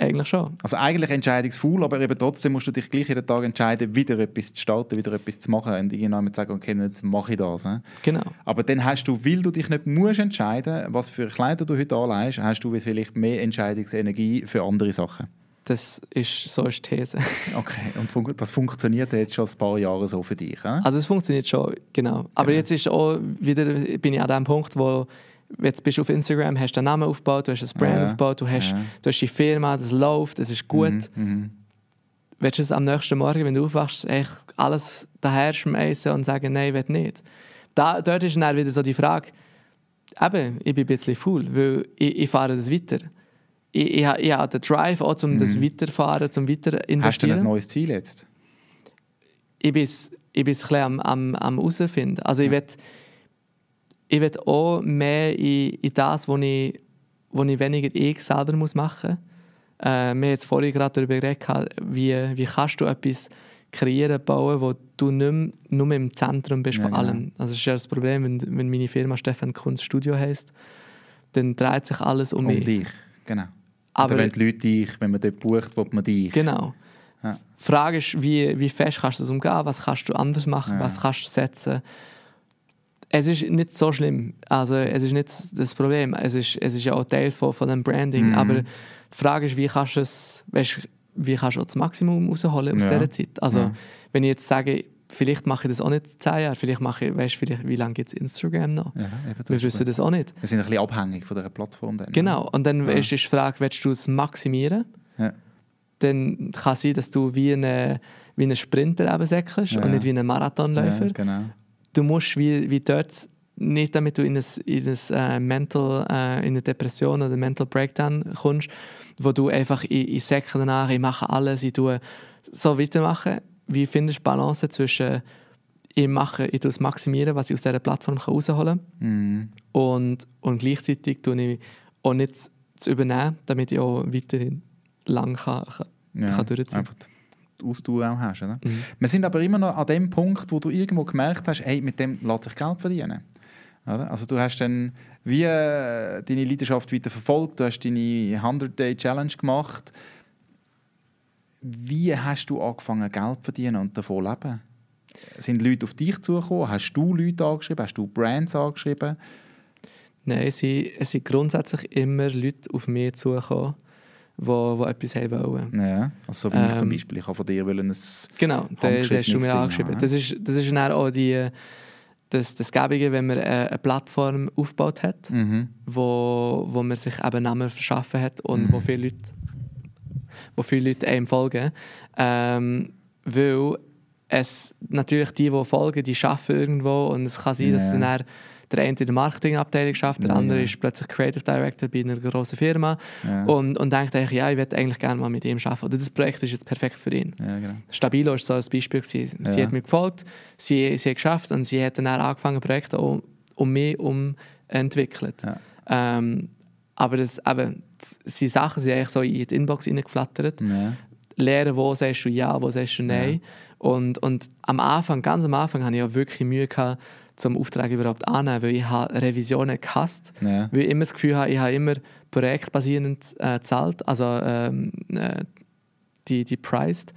Eigentlich schon. Also eigentlich entscheidungsfaul, aber eben trotzdem musst du dich gleich jeden Tag entscheiden, wieder etwas zu starten, wieder etwas zu machen und irgendwann sagen, okay, jetzt mache ich das. Genau. Aber dann hast du, weil du dich nicht musst entscheiden, was für Kleider du heute anlegst, hast du vielleicht mehr Entscheidungsenergie für andere Sachen. Das ist so eine These. Okay, und das funktioniert jetzt schon ein paar Jahre so für dich? Eh? Also es funktioniert schon, genau. Aber genau. jetzt ist auch wieder, bin ich an dem Punkt, wo jetzt bist du auf Instagram, hast einen Namen aufgebaut, du hast ein Brand ja. aufgebaut, du hast, ja. du hast die Firma, das läuft, das ist gut. Mhm. Mhm. Willst du es am nächsten Morgen, wenn du aufwachst, echt alles daher schmeißen und sagen, nein, ich will nicht? Da, dort ist dann wieder so die Frage, eben, ich bin ein bisschen faul, weil ich, ich fahre das weiter ich, ich, ich habe den Drive auch, um mhm. das weiterfahren, zum weiter investieren. Hast du ein neues Ziel jetzt? Ich bin es ich bin es am, am, am herausfinden. Also ich will, ich will auch mehr in, in das, wo ich, wo ich weniger ich selber muss machen muss. Äh, wir haben jetzt vorhin gerade darüber geredet, wie, wie kannst du etwas kreieren, bauen, wo du nicht mehr, nur im Zentrum bist ja, von allem. Genau. Also das ist ja das Problem, wenn, wenn meine Firma Stefan Kunst Studio heisst, dann dreht sich alles um, um mich. Um dich, genau. Aber Oder wenn die Leute dich, wenn man dort bucht, will man dich. Genau. Ja. Die Frage ist, wie, wie fest kannst du das umgehen? Was kannst du anders machen? Ja. Was kannst du setzen? Es ist nicht so schlimm. Also, es ist nicht das Problem. Es ist, es ist ja auch Teil von, von dem Branding. Mhm. Aber die Frage ist, wie kannst du es, weißt, wie kannst du das Maximum rausholen aus ja. dieser Zeit? Also, ja. wenn ich jetzt sage, vielleicht mache ich das auch nicht zehn Jahre, vielleicht mache ich, weißt, vielleicht, wie lange gibt es Instagram noch? Ja, Wir wissen das auch nicht. Wir sind ein bisschen abhängig von dieser Plattform. Dann, genau, und dann ja. ist die Frage, willst du es maximieren? Ja. Dann kann es sein, dass du wie eine, wie einen Sprinter eben säckelst und nicht wie einen Marathonläufer. Genau. Du musst wie, wie dort nicht damit du in ein, in ein uh, Mental, uh, in eine Depression oder Mental Breakdown kommst, wo du einfach ich, ich säckle danach, ich mache alles, ich tue so weitermachen wie findest du Balance zwischen ich mache, ich tue es maximieren, was ich aus dieser Plattform herausholen kann mm. und, und gleichzeitig tue ich auch nicht zu übernehmen, damit ich auch weiterhin lang kann, kann, ja, kann durchziehen kann. Ausdauer auch hast. Oder? Mhm. Wir sind aber immer noch an dem Punkt, wo du irgendwo gemerkt hast, hey, mit dem lässt sich Geld verdienen. Oder? Also du hast dann wie äh, deine Leidenschaft weiter verfolgt, du hast deine 100-Day-Challenge gemacht, wie hast du angefangen, Geld zu verdienen und davon zu leben? Sind Leute auf dich zugekommen? Hast du Leute angeschrieben? Hast du Brands angeschrieben? Nein, es sind, es sind grundsätzlich immer Leute auf mich zugekommen, die, die etwas haben wollen. Ja, also so wie ähm, ich zum ähm, Beispiel. Ich habe von dir ein Genau, den hast du mir angeschrieben. Das ist, das ist dann auch die, das, das Gäbige, wenn man eine Plattform aufgebaut hat, mhm. wo, wo man sich eben Namen verschaffen hat und mhm. wo viele Leute wo viele Leute einem folgen. Ähm, weil es natürlich die, die folgen, die arbeiten irgendwo und es kann sein, dass dann der eine in der Marketingabteilung schafft, der ja, andere ja. ist plötzlich Creative Director bei einer großen Firma ja. und, und denkt eigentlich, ja, ich würde eigentlich gerne mal mit ihm arbeiten. Oder das Projekt ist jetzt perfekt für ihn. Genau. Stabilo war so ein Beispiel. Gewesen. Sie hat mir gefolgt, sie, sie hat geschafft und sie hat dann angefangen, Projekte um, um mich um entwickelt. Ähm, aber das, eben, die Sachen sind eigentlich so in die Inbox reingeflattert. Ja. Lernen, wo sagst du ja, wo sagst du nein. Ja. Und, und am Anfang, ganz am Anfang, hatte ich auch wirklich Mühe gehabt, zum Auftrag überhaupt anzunehmen, weil ich habe Revisionen gehasst, ja. weil ich immer das Gefühl habe, ich habe immer projektbasierend äh, gezahlt, also ähm, äh, die, die priced.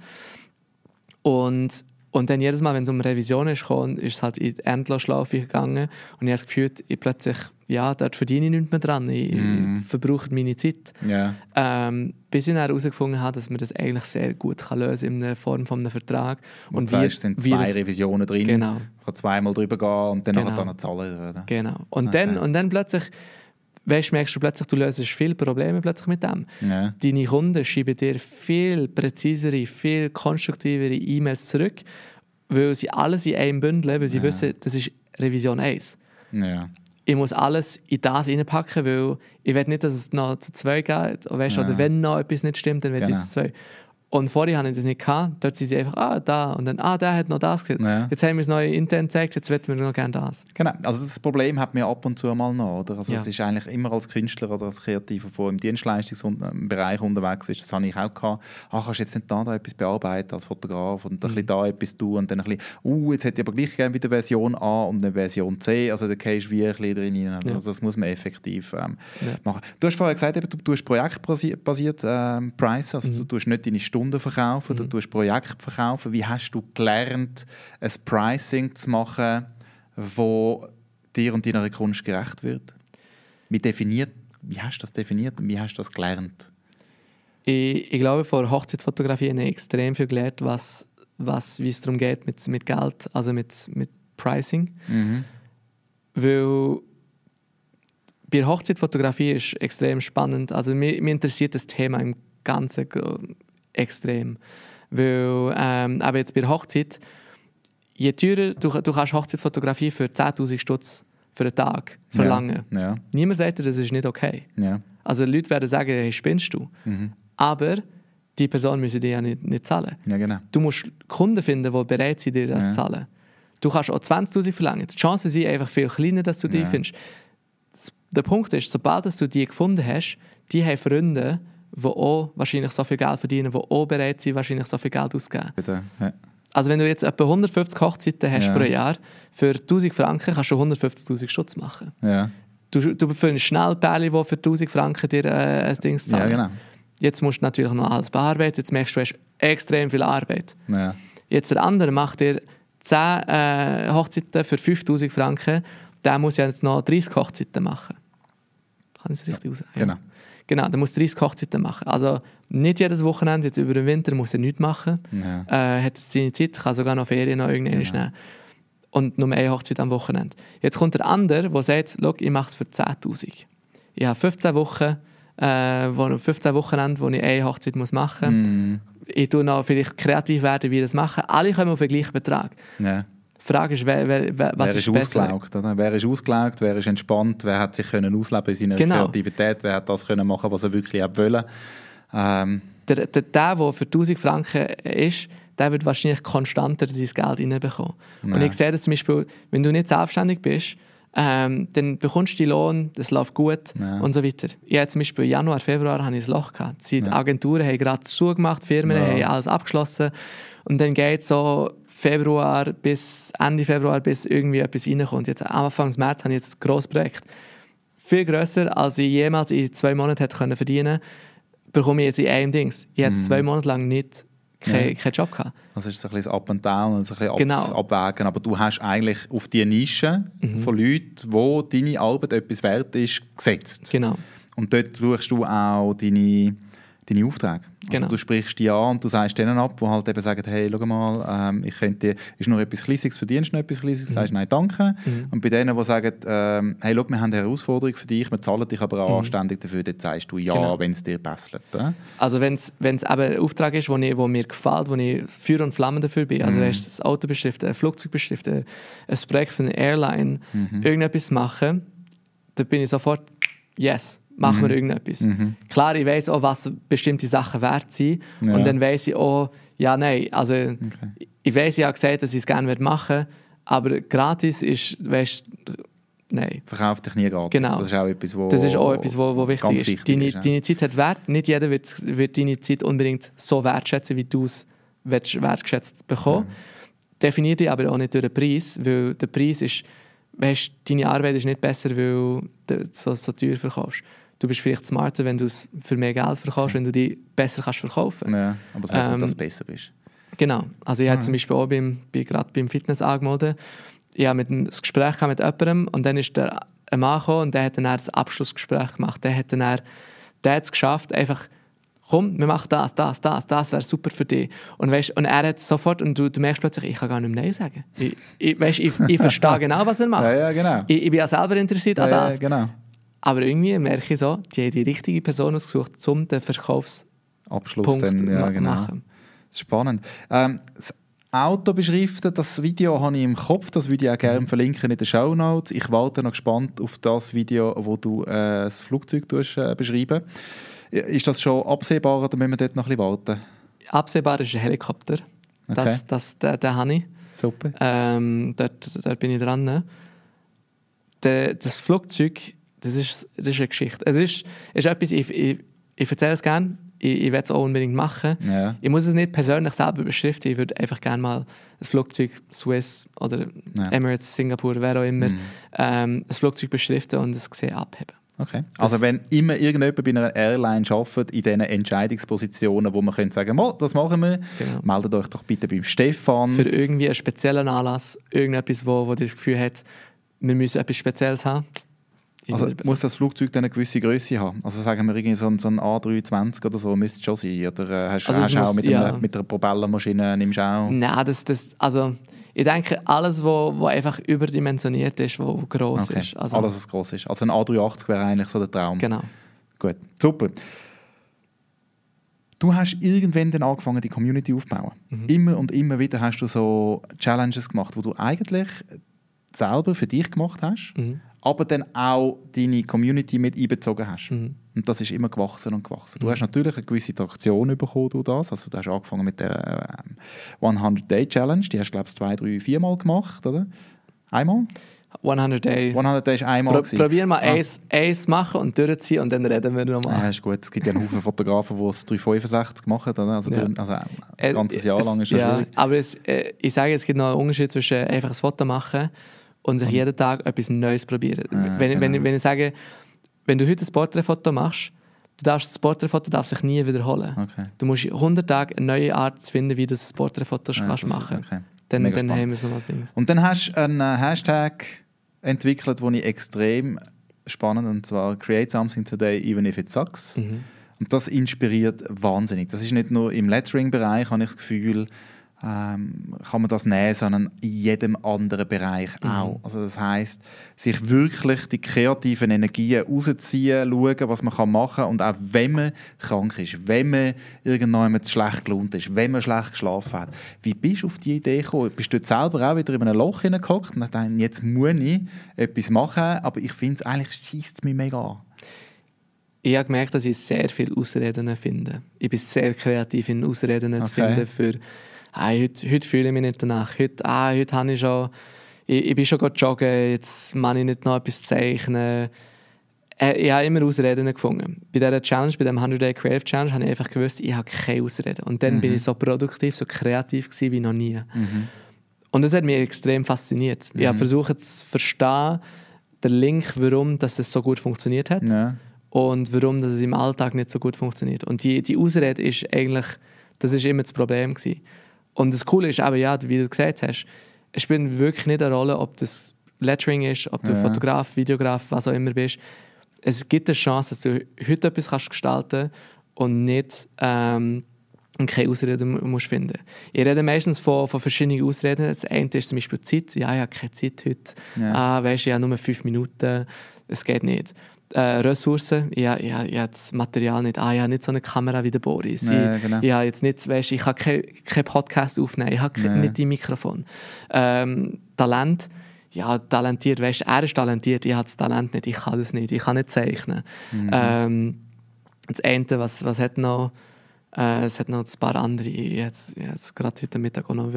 Und, und dann jedes Mal, wenn es um Revisionen kam, ist es halt in die Endlosschlaufe gegangen und ich habe das Gefühl, ich plötzlich ja, dort verdiene ich nichts mehr dran. Ich, mm. ich verbrauche meine Zeit. Yeah. Ähm, bis ich dann herausgefunden habe, dass man das eigentlich sehr gut kann lösen kann in der Form von einem Vertrag. Und, und sind zwei Revisionen drin. Genau. Ich kann zweimal drüber gehen und dann genau. dann zahlen. Oder? Genau. Und, okay. dann, und dann plötzlich weißt, merkst du plötzlich, du löst viele Probleme plötzlich mit dem. Ja. Deine Kunden schreiben dir viel präzisere, viel konstruktivere E-Mails zurück weil sie alles in einem bündeln, weil sie ja. wissen, das ist Revision 1. Ja. Ich muss alles in das reinpacken, weil ich will nicht, dass es noch zu zwei geht. Weißt, ja. Oder wenn noch etwas nicht stimmt, dann wird genau. es zu zwei. Und vorher hatten sie das nicht gehabt. Dort sind sie einfach, ah, da. Und dann, ah, der hat noch das gesehen. Ja. Jetzt haben wir es neu intern gezeigt, jetzt wollen wir noch gerne das. Genau. Also das Problem hat man ab und zu mal noch, oder? Also es ist eigentlich immer als Künstler oder als Kreativer, der im Dienstleistungsbereich unterwegs ist, das habe ich auch gehabt. Ah, kannst du jetzt nicht da, da etwas bearbeiten als Fotograf und ein bisschen mhm. da etwas tun und dann ein bisschen, uh, jetzt hätte ich aber gleich gerne wieder Version A und eine Version C. Also da gehst du wie ein bisschen drin rein. Also das muss man effektiv ähm, machen. Du hast vorher gesagt, du tust projektbasiert ähm, Price, also mhm. du tust nicht deine Stunden Stunden verkaufen, mhm. du tust Projekte verkaufen. Wie hast du gelernt, ein Pricing zu machen, wo dir und deiner Kunst gerecht wird? Wie, definiert, wie hast du das definiert und wie hast du das gelernt? Ich, ich glaube, vor Hochzeitsfotografie habe ich extrem viel gelernt, was, was, wie es darum geht mit, mit Geld, also mit, mit Pricing. Mhm. Weil bei Hochzeitfotografie ist extrem spannend. Also mir, mir interessiert das Thema im Ganzen extrem. Weil, ähm, aber jetzt bei der Hochzeit, je teurer du, du kannst Hochzeitsfotografie für 10'000 Stutz für einen Tag verlangen. Ja. Ja. Niemand sagt dir, das ist nicht okay. Ja. Also Leute werden sagen, hey, spinnst du? Mhm. Aber die Person müssen dir ja nicht, nicht zahlen. Genau. Du musst Kunden finden, die bereit sind, dir das zu zahlen. Du kannst auch 20'000 verlangen. Die Chancen sind einfach viel kleiner, dass du die findest. Der Punkt ist, sobald du die gefunden hast, die haben Freunde, die auch wahrscheinlich so viel Geld verdienen, die auch bereit sind, wahrscheinlich so viel Geld auszugeben. Ja. Also wenn du jetzt etwa 150 Hochzeiten hast ja. pro Jahr, für 1000 Franken kannst du 150'000 Schutz machen. Ja. Du, du findest schnell Pärchen, die für 1000 Franken dir äh, ein Ding zahlen. Ja, genau. Jetzt musst du natürlich noch alles bearbeiten, jetzt merkst du, du hast extrem viel Arbeit. Ja. Jetzt der andere macht dir 10 äh, Hochzeiten für 5000 Franken, der muss ja jetzt noch 30 Hochzeiten machen. Kann ich es richtig ja. aus? Genau. Genau, der muss 30 Hochzeiten machen. Also nicht jedes Wochenende, jetzt über den Winter muss er nichts machen. Ja. Äh, hat seine Zeit, kann sogar noch Ferien noch irgendwann genau. nehmen. Und nur eine Hochzeit am Wochenende. Jetzt kommt der andere, der sagt, ich mache es für 10'000. Ich habe 15 Wochen, äh, wo, 15 Wochenende, wo ich eine Hochzeit muss machen muss. Mm. Ich tue noch vielleicht kreativ werden, wie ich das mache. Alle kommen auf den gleichen Betrag. Ja. Die Frage ist, wer, wer, wer, was wer ist, ist ausgelaugt, oder? Wer ist ausgelaugt, wer ist entspannt, wer hat sich können ausleben in seiner genau. Kreativität, wer hat das können machen, was er wirklich wollte. Ähm. Der, der, der, der für 1000 Franken ist, der wird wahrscheinlich konstanter sein Geld reinbekommen. Und ich sehe das zum Beispiel, wenn du nicht selbstständig bist, ähm, dann bekommst du den Lohn, das läuft gut ja. und so weiter. Ich hatte zum Beispiel Januar, Februar habe ich ein Loch gehabt. Die ja. Agenturen haben gerade zugemacht, Firmen ja. haben alles abgeschlossen und dann geht es so Februar bis Ende Februar, bis irgendwie etwas reinkommt. Jetzt Anfang März habe ich jetzt ein grosses Projekt. Viel grösser, als ich jemals in zwei Monaten hätte können verdienen bekomme ich jetzt in einem Dings. Ich hatte mm. zwei Monate lang nicht keinen ja. kein Job gehabt. Also ist so ein bisschen Up and Down ein bisschen genau. abwägen. Aber du hast eigentlich auf die Nische mhm. von Leuten, wo deine Arbeit etwas wert ist, gesetzt. Genau. Und dort suchst du auch deine deine Aufträge. Also genau. du sprichst die an und du sagst denen ab, die halt eben sagen, hey, schau mal, ähm, ich könnte, ist noch etwas Kleines, verdienst du noch etwas Kleines? Mhm. Sagst nein, danke. Mhm. Und bei denen, die sagen, ähm, hey, schau, wir haben eine Herausforderung für dich, wir zahlen dich aber auch mhm. anständig dafür, dann sagst du ja, genau. wenn es dir passt. Äh? Also wenn es eben ein Auftrag ist, wo, ich, wo mir gefällt, wo ich Feuer und Flammen dafür bin, also mhm. weißt, das Auto beschriften, ein Flugzeug beschriften, ein Projekt für eine Airline, mhm. irgendetwas machen, dann bin ich sofort, yes machen mhm. wir irgendetwas. Mhm. Klar, ich weiß auch, was bestimmte Sachen wert sind. Ja. Und dann weiß ich auch, ja, nein, also okay. ich weiß, ich habe gesagt, dass ich es gerne machen würde, aber gratis ist, weißt nein. Verkauf dich nie gratis. Genau. Das ist auch etwas, wo, das ist auch etwas, wo, wo wichtig ist. Wichtig deine, ist ja. deine Zeit hat Wert. Nicht jeder wird, wird deine Zeit unbedingt so wertschätzen, wie du es wertgeschätzt bekommen. Ja. Definiere dich aber auch nicht durch den Preis, weil der Preis ist, weißt, deine Arbeit ist nicht besser, weil du so, so teuer verkaufst du bist vielleicht smarter, wenn du es für mehr Geld verkaufst, wenn du die besser kannst verkaufen. Ja, aber das heisst ähm, nicht, dass du besser bist. Genau. Also ich ah. habe zum Beispiel auch beim, bei, gerade beim Fitness angemeldet. Ich habe mit ein Gespräch mit jemandem und dann ist der ein Mann gekommen und der hat dann das Abschlussgespräch gemacht. Der hat dann der hat es geschafft, einfach komm, wir machen das, das, das, das wäre super für dich. Und, weißt, und er hat sofort, und du, du merkst plötzlich, ich kann gar nicht mehr Nein sagen. Ich, ich, weißt, ich, ich verstehe genau, was er macht. Ja, ja, genau. ich, ich bin ja selber interessiert an das. Ja, genau. Aber irgendwie merke ich so, die haben die richtige Person ausgesucht, um den Verkaufsabschluss dann, ja, genau. machen. Das ist spannend. Ähm, Auto beschriften. Das Video habe ich im Kopf, das würde ich auch gerne mhm. verlinken in den Show Notes. Ich warte noch gespannt auf das Video, wo du äh, das Flugzeug tust, äh, beschreiben Ist das schon absehbar oder müssen wir dort noch ein bisschen warten? Absehbar ist ein Helikopter. Okay. Das, das, den, den habe ich. Super. Ähm, dort, dort bin ich dran. Ne? De, das Flugzeug, das ist, das ist eine Geschichte. Es ist, ist etwas, ich, ich, ich erzähle es gerne ich, ich werde es auch unbedingt machen. Ja. Ich muss es nicht persönlich selber beschriften, ich würde einfach gerne mal ein Flugzeug, Swiss oder ja. Emirates, Singapur, wer auch immer, mhm. ähm, ein Flugzeug beschriften und es gesehen abheben. Okay. Also wenn immer irgendjemand bei einer Airline arbeitet, in diesen Entscheidungspositionen, wo man könnte sagen, mal, das machen wir, genau. meldet euch doch bitte beim Stefan. Für irgendwie einen speziellen Anlass, irgendetwas, wo, wo das Gefühl hat, wir müssen etwas Spezielles haben, also muss das Flugzeug dann eine gewisse Größe haben? Also sagen wir irgendwie so ein, so ein A320 oder so müsste schon sein? Oder äh, hast, also du auch mit, ja. einer, mit einer Propellermaschine nimmst auch? Nein, das, das, also ich denke, alles, was wo, einfach überdimensioniert ist, was gross okay. ist. Also, alles, was gross ist. Also ein A380 wäre eigentlich so der Traum. Genau. Gut, super. Du hast irgendwann dann angefangen, die Community aufzubauen. Mhm. Immer und immer wieder hast du so Challenges gemacht, wo du eigentlich selber für dich gemacht hast, mhm aber dann auch deine Community mit einbezogen hast. Mhm. Und das ist immer gewachsen und gewachsen. Du mhm. hast natürlich eine gewisse Traktion bekommen durch das. Also du hast angefangen mit der äh, 100-Day-Challenge. Die hast du, glaube ich, zwei, drei, vier Mal gemacht, oder? Einmal? 100 Day. 100 Day ist einmal. Pro, probier mal ah. eins, eins machen und durchziehen und dann reden wir nochmal. Ja, ist gut. Es gibt ja einen Haufen Fotografen, die es 365 machen. Also, ja. also ein äh, ganzes Jahr lang ist das ja, schwierig. Aber es, äh, ich sage, es gibt noch einen Unterschied zwischen einfach ein Foto machen und sich jeden Tag etwas Neues probieren. Ja, wenn, genau. wenn, wenn ich sage, wenn du heute ein Porträtfoto machst, du darfst das Porträtfoto darf sich nie wiederholen. Okay. Du musst 100 Tage eine neue Art finden, wie du das Porträtfoto ja, kannst machen okay. Dann, dann haben wir so was. Und dann hast du einen äh, Hashtag entwickelt, den ich extrem spannend und zwar Create something today, even if it sucks. Mhm. Und das inspiriert wahnsinnig. Das ist nicht nur im Lettering-Bereich, habe ich das Gefühl, ähm, kann man das nehmen, sondern in jedem anderen Bereich mhm. auch. Also das heißt, sich wirklich die kreativen Energien rausziehen, schauen, was man machen kann und auch wenn man krank ist, wenn man irgendwann schlecht gelohnt ist, wenn man schlecht geschlafen hat. Wie bist du auf die Idee gekommen? Bist du selber auch wieder in einem Loch hineingehockt und hast gedacht, jetzt muss ich etwas machen, aber ich finde es eigentlich schießt mich mega an. Ich habe gemerkt, dass ich sehr viele Ausreden finde. Ich bin sehr kreativ in Ausreden okay. zu finden für ah, heute, heute fühle ich mich nicht danach. Heute, ah, heute habe ich schon, ich, ich bin schon joggen, jetzt kann ich nicht noch etwas zeichnen. Äh, ich habe immer Ausreden gefunden. Bei dieser Challenge, bei dem 100-Day Creative Challenge, habe ich einfach gewusst, ich habe keine Ausreden. Und dann mhm. bin ich so produktiv, so kreativ wie noch nie. Mhm. Und das hat mich extrem fasziniert. Mhm. Ich habe versucht zu verstehen, den Link, warum das so gut funktioniert hat ja. und warum das im Alltag nicht so gut funktioniert. Und die, die Ausrede ist eigentlich, das ist immer das Problem gewesen. Und das Coole ist eben, ja, wie du gesagt hast, es spielt wirklich nicht eine Rolle, ob das Lettering ist, ob du ja. Fotograf, Videograf, was auch immer bist. Es gibt eine Chance, dass du heute etwas kannst gestalten und nicht ähm, keine Ausreden musst finden. Ich rede meistens von, von verschiedenen Ausreden. Das eine ist zum Beispiel Zeit. Ja, ich habe keine Zeit heute. Ja. Ah, weißt, ich habe nur fünf Minuten. Es geht nicht äh, Ressourcen. Ich, ich, ich, ich habe das Material nicht. Ah, ich habe nicht so eine Kamera wie der Boris. Nee, genau. Ich habe jetzt nicht, weißt, ich kann keinen kein Podcast aufnehmen. Ich habe nee. nicht die Mikrofon. Ähm, Talent. Ja, talentiert, weißt, er ist talentiert. Ich habe das Talent nicht. Ich kann das nicht. Ich kann nicht zeichnen. Mhm. Ähm, das eine, was, was hat noch? Äh, es hat noch ein paar andere. Ich habe es gerade heute Mittag auch noch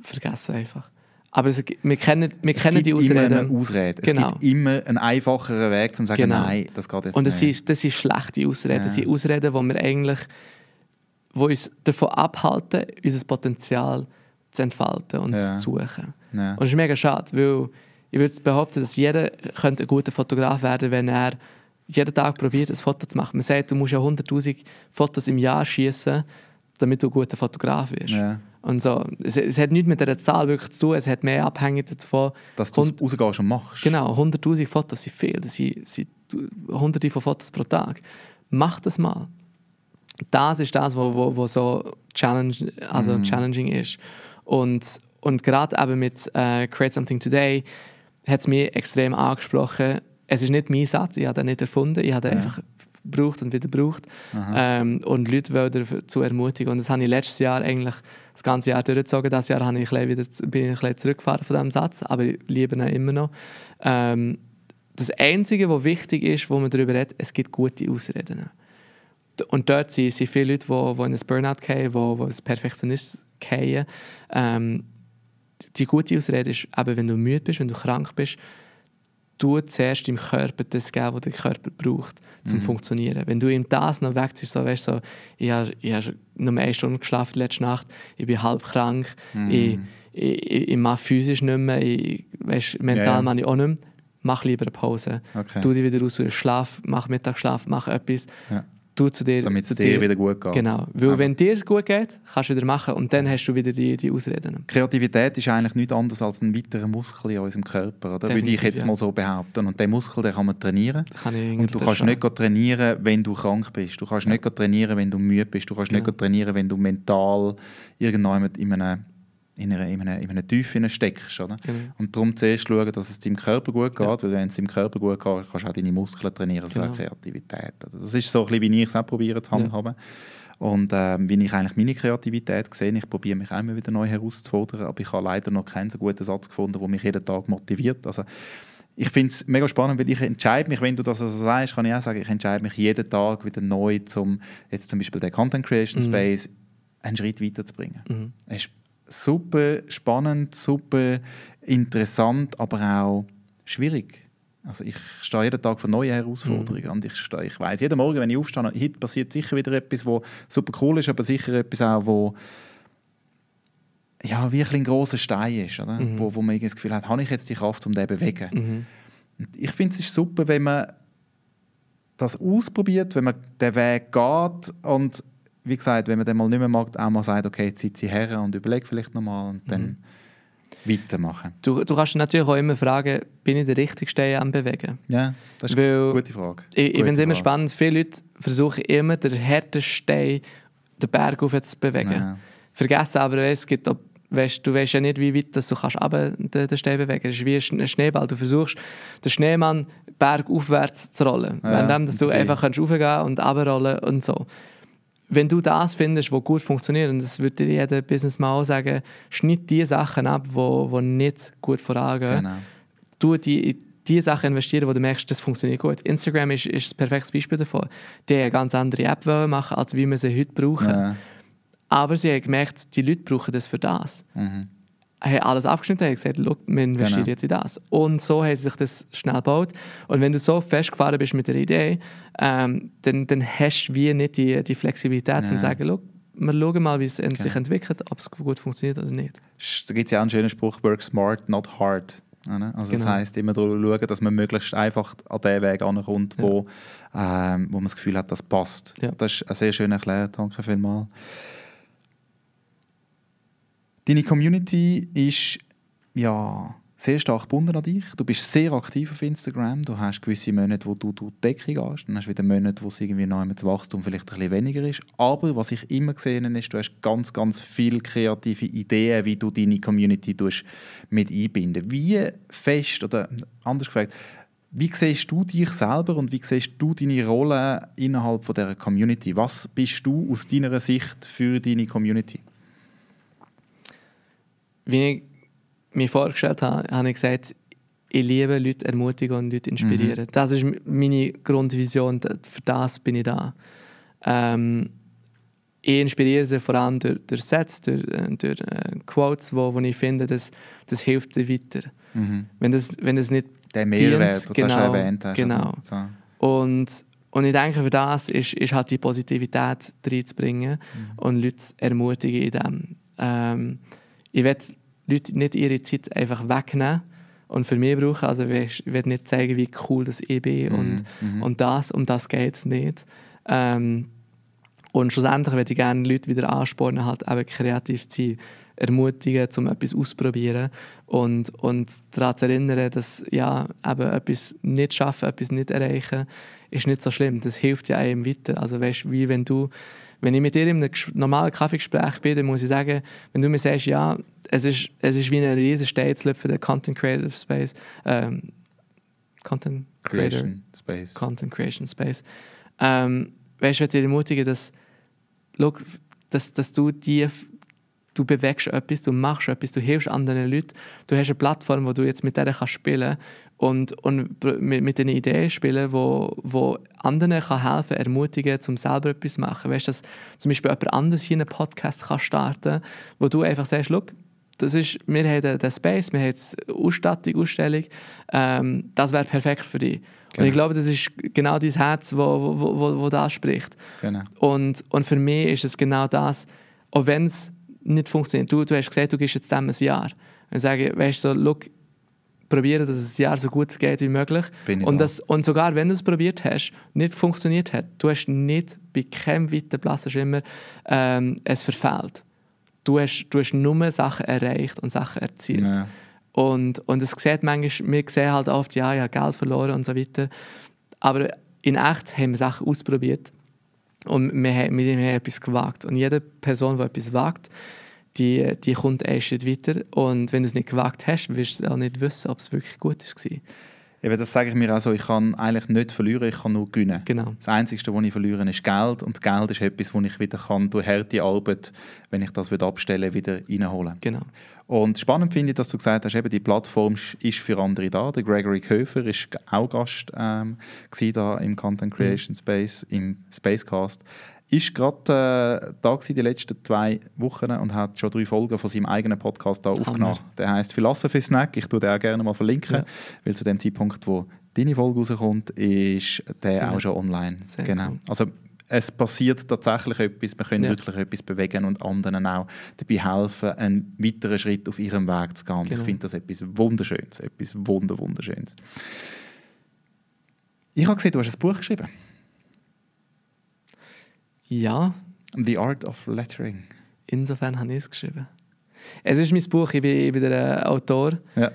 vergessen einfach. Aber es, wir kennen, wir kennen die Ausreden. Immer Ausrede. Genau. Es gibt immer einen einfacheren Weg, um zu sagen, genau. nein, das geht jetzt Und das nicht. Ist, das sind schlechte Ausreden. Ja. Das sind Ausreden, die wir eigentlich die uns davon abhalten, unser Potenzial zu entfalten und ja. zu suchen. Ja. Und das ist mega schade, weil ich würde behaupten, dass jeder könnte ein guter Fotograf werden wenn er jeden Tag probiert, ein Foto zu machen. Man sagt, du musst ja 100'000 Fotos im Jahr schießen, damit du ein guter Fotograf wirst. Und so. Es, es, hat nichts mit dieser Zahl wirklich zu tun, es hat mehr abhängig davon. Dass du es rausgehst und machst. Genau, 100'000 Fotos sind viel, das sind, sind hunderte von Fotos pro Tag. Mach das mal. Das ist das, was wo, wo so challenge, also mm. challenging ist. Und, und gerade eben mit äh, Create Something Today hat es mich extrem angesprochen. Es ist nicht mein Satz, ich habe den nicht erfunden, ich habe ja. einfach braucht und wieder braucht. Ähm, und Leute dazu ermutigen. Und das habe ich letztes Jahr eigentlich das ganze Jahr durchgezogen. Das Jahr habe ich wieder, bin ich ein bisschen zurückgefahren von diesem Satz, aber ich liebe ihn immer noch. Ähm, das Einzige, was wichtig ist, wo man darüber redet, es gibt gute Ausreden. Und dort sind, sind viele Leute, die, die in ein Burnout gehen, die, die ein Perfektionist gehen. Ähm, die gute Ausrede ist, eben, wenn du müde bist, wenn du krank bist, du zuerst im Körper das geben, was der Körper braucht, um zu mhm. funktionieren. Wenn du ihm das noch wegziehst, so, weißt, so, ich habe, habe nur eine Stunde geschlafen letzte Nacht, ich bin halb krank, mhm. ich, ich, ich, mache physisch nicht mehr, ich, weißt, mental yeah. mache ich auch nicht mehr, mach lieber eine Pause. Okay. Tu dich wieder raus, schlaf, mach Mittagsschlaf, mach etwas. Ja du zu dir. Damit es dir, wieder gut geht. Genau. Weil Aber. wenn dir es gut geht, kannst du wieder machen und dann hast du wieder die, die Ausreden. Kreativität ist eigentlich nichts anderes als ein weiterer Muskel in unserem Körper, oder? Würde ich jetzt ja. mal so behaupten. Und den Muskel den kann man trainieren. Kann und du kannst schon. nicht trainieren, wenn du krank bist. Du kannst ja. nicht trainieren, wenn du müde bist. Du kannst ja. nicht trainieren, wenn du mental irgendwann in einem in einer, in einer Tiefe steckst. Oder? Mhm. Und darum zuerst schauen, dass es deinem Körper gut geht, ja. weil wenn es deinem Körper gut geht, kannst du auch deine Muskeln trainieren, so genau. Kreativität. Also das ist so ein bisschen, wie ich es auch probiere zu handhaben. Ja. Und äh, wie ich eigentlich meine Kreativität sehe, ich probiere mich auch immer wieder neu herauszufordern, aber ich habe leider noch keinen so guten Satz gefunden, der mich jeden Tag motiviert. Also, ich finde es mega spannend, weil ich entscheide mich, wenn du das so sagst, kann ich auch sagen, ich entscheide mich jeden Tag wieder neu, zum jetzt zum Beispiel den Content Creation mhm. Space einen Schritt weiterzubringen. Mhm. Super spannend, super interessant, aber auch schwierig. Also ich stehe jeden Tag vor neuen Herausforderungen mhm. und ich, stehe, ich weiß jeden Morgen, wenn ich aufstehe, heute passiert sicher wieder etwas, was super cool ist, aber sicher etwas auch, wo ja, wie ein großer Stein ist, oder? Mhm. Wo, wo man das Gefühl hat, habe ich jetzt die Kraft, um den zu bewegen? Mhm. Ich finde es ist super, wenn man das ausprobiert, wenn man den Weg geht und wie gesagt, wenn man dann mal nicht mehr mag, auch mal sagt, okay, jetzt sitze ich her und überlege vielleicht nochmal und dann mhm. weitermachen. Du, du kannst natürlich auch immer fragen, bin ich der richtige am Bewegen? Ja, das ist Weil, eine gute Frage. Ich, ich finde es immer spannend, viele Leute versuchen immer, den härtesten Stein den Berg auf zu bewegen. Ja. Vergessen aber, es gibt auch weißt, du weißt ja nicht, wie weit das du kannst aber den, den Stein bewegen. Es ist wie ein Schneeball. Du versuchst, den Schneemann bergaufwärts zu rollen. Ja, Wenn du einfach kannst raufgehen und runterrollen und so wenn du das findest, was gut funktioniert, und das würde dir jeder Businessman auch sagen, schneid die Sachen ab, die wo, wo nicht gut vorangehen. Genau. Du die, die Sachen investieren, wo du merkst, das funktioniert gut. Instagram ist, ist ein perfektes Beispiel davon. Die eine ganz andere App machen, als wie wir sie heute brauchen. Ja. Aber sie haben gemerkt, die Leute brauchen das für das. Mhm haben alles abgeschnitten und gesagt, wir investieren genau. jetzt in das. Und so sie sich das schnell gebaut. Und wenn du so festgefahren bist mit der Idee, ähm, dann, dann hast du wie nicht die, die Flexibilität, ja. um zu sagen, wir schauen mal, wie es okay. sich entwickelt, ob es gut funktioniert oder nicht. Da gibt es ja auch einen schönen Spruch, work smart, not hard. Also genau. das heisst, immer schauen, dass man möglichst einfach an den Weg ankommt, wo, ja. ähm, wo man das Gefühl hat, das passt. Ja. Das ist ein sehr schön erklärt, danke vielmals. Deine Community ist ja sehr stark gebunden an dich. Du bist sehr aktiv auf Instagram. Du hast gewisse Monate, wo du durch die Decke gehst. Dann hast du wieder Monate, wo es irgendwie noch das Wachstum vielleicht ein bisschen weniger ist. Aber was ich immer gesehen habe, ist, du hast ganz, ganz viele kreative Ideen, wie du deine Community mit einbinden Wie fest, oder anders gefragt, wie siehst du dich selber und wie siehst du deine Rolle innerhalb der Community? Was bist du aus deiner Sicht für deine Community? Wie ich mir vorgestellt habe, habe ich gesagt, ich liebe Leute ermutigen und Leute inspirieren. Mhm. Das ist meine Grundvision, für das bin ich da. Ähm, ich inspiriere sie vor allem durch, durch Sätze, durch, äh, durch äh, Quotes, wo, wo ich finde, das, das hilft dir weiter. Mhm. Wenn, das, wenn das nicht Der Mehrwert, den genau, du erwähnt hast. Genau. So. Und, und ich denke, für das ist, ist halt die Positivität reinzubringen mhm. und Leute ermutigen in dem. Ähm, ich will Leute nicht ihre Zeit einfach wegnehmen und für mich brauchen. Also ich will nicht zeigen, wie cool das ich bin mhm. und, mhm. und das, um das geht es nicht. Ähm, und schlussendlich würde ich gerne Leute wieder anspornen, halt eben kreativ zu sein, ermutigen, um etwas auszuprobieren und, und daran zu erinnern, dass ja, eben etwas nicht schaffen, etwas nicht erreichen, ist nicht so schlimm. Das hilft ja einem weiter. Also weißt, wie wenn du wenn ich mit dir in einem normalen Kaffeegespräch bin, dann muss ich sagen, wenn du mir sagst, ja, es ist, es ist wie ein riesen Stateslift für den Content Creative Space, ähm, Content Creator, Creation Space. Content Creation Space, Ähm, weißt du, ich dich ermutigen, dass, look, dass, dass du die du bewegst etwas, du machst etwas, du hilfst anderen Leuten, du hast eine Plattform, wo du jetzt mit der kannst spielen und, und mit, mit den Ideen spielen, wo, wo anderen kann helfen, ermutigen, um selber etwas zu machen. Weißt du, dass zum Beispiel jemand anderes hier einen Podcast kann starten, wo du einfach sagst, Look, das ist, wir haben den Space, wir haben jetzt Ausstattung, Ausstellung, ähm, das wäre perfekt für dich. Genau. Und ich glaube, das ist genau dein Herz, wo, wo, wo, wo das spricht. Genau. Und, und für mich ist es genau das, auch wenn es nicht funktioniert. Du, du hast gesagt, du gehst jetzt dem ein Jahr. Und ich sage, weißt du, so, look, probieren, dass es ein Jahr so gut geht wie möglich. Und, das, und sogar wenn du es probiert hast, nicht funktioniert hat, du hast nicht bei keinem weiten blassen Schimmer ähm, es verfehlt. Du hast, du hast nur Sachen erreicht und Sachen erzielt. Ja. Und, und es sieht manchmal, wir sehen halt oft, ja, ich habe Geld verloren und so weiter. Aber in echt haben wir Sachen ausprobiert und wir haben, wir haben etwas gewagt. Und jede Person, die etwas wagt, die, die kommt einen Schritt weiter. Und wenn du es nicht gewagt hast, wirst du auch nicht wissen, ob es wirklich gut war. Eben, das sage ich mir auch so, ich kann eigentlich nicht verlieren, ich kann nur gewinnen. Genau. Das Einzige, was ich verliere, ist Geld und Geld ist etwas, das ich wieder kann durch harte Arbeit, wenn ich das abstellen wieder reinholen Genau. Und spannend finde ich, dass du gesagt hast, eben die Plattform ist für andere da. Der Gregory Köfer ist auch Gast ähm, da im Content Creation Space, im Spacecast ist gerade äh, da die letzten zwei Wochen und hat schon drei Folgen von seinem eigenen Podcast da aufgenommen. Der heißt Philosophy Snack. Ich tue den auch gerne mal verlinken, ja. weil zu dem Zeitpunkt, wo deine Folge rauskommt, ist der Sehr auch schon online. Sehr genau. Cool. Also es passiert tatsächlich etwas, wir können ja. wirklich etwas bewegen und anderen auch dabei helfen, einen weiteren Schritt auf ihrem Weg zu gehen. Genau. Ich finde das etwas Wunderschönes, etwas Wunder Wunderschönes. Ich habe gesehen, du hast ein Buch geschrieben. Ja. The Art of Lettering. Insofern habe ich es geschrieben. Es ist mein Buch, ich bin, ich bin der Autor. Ja.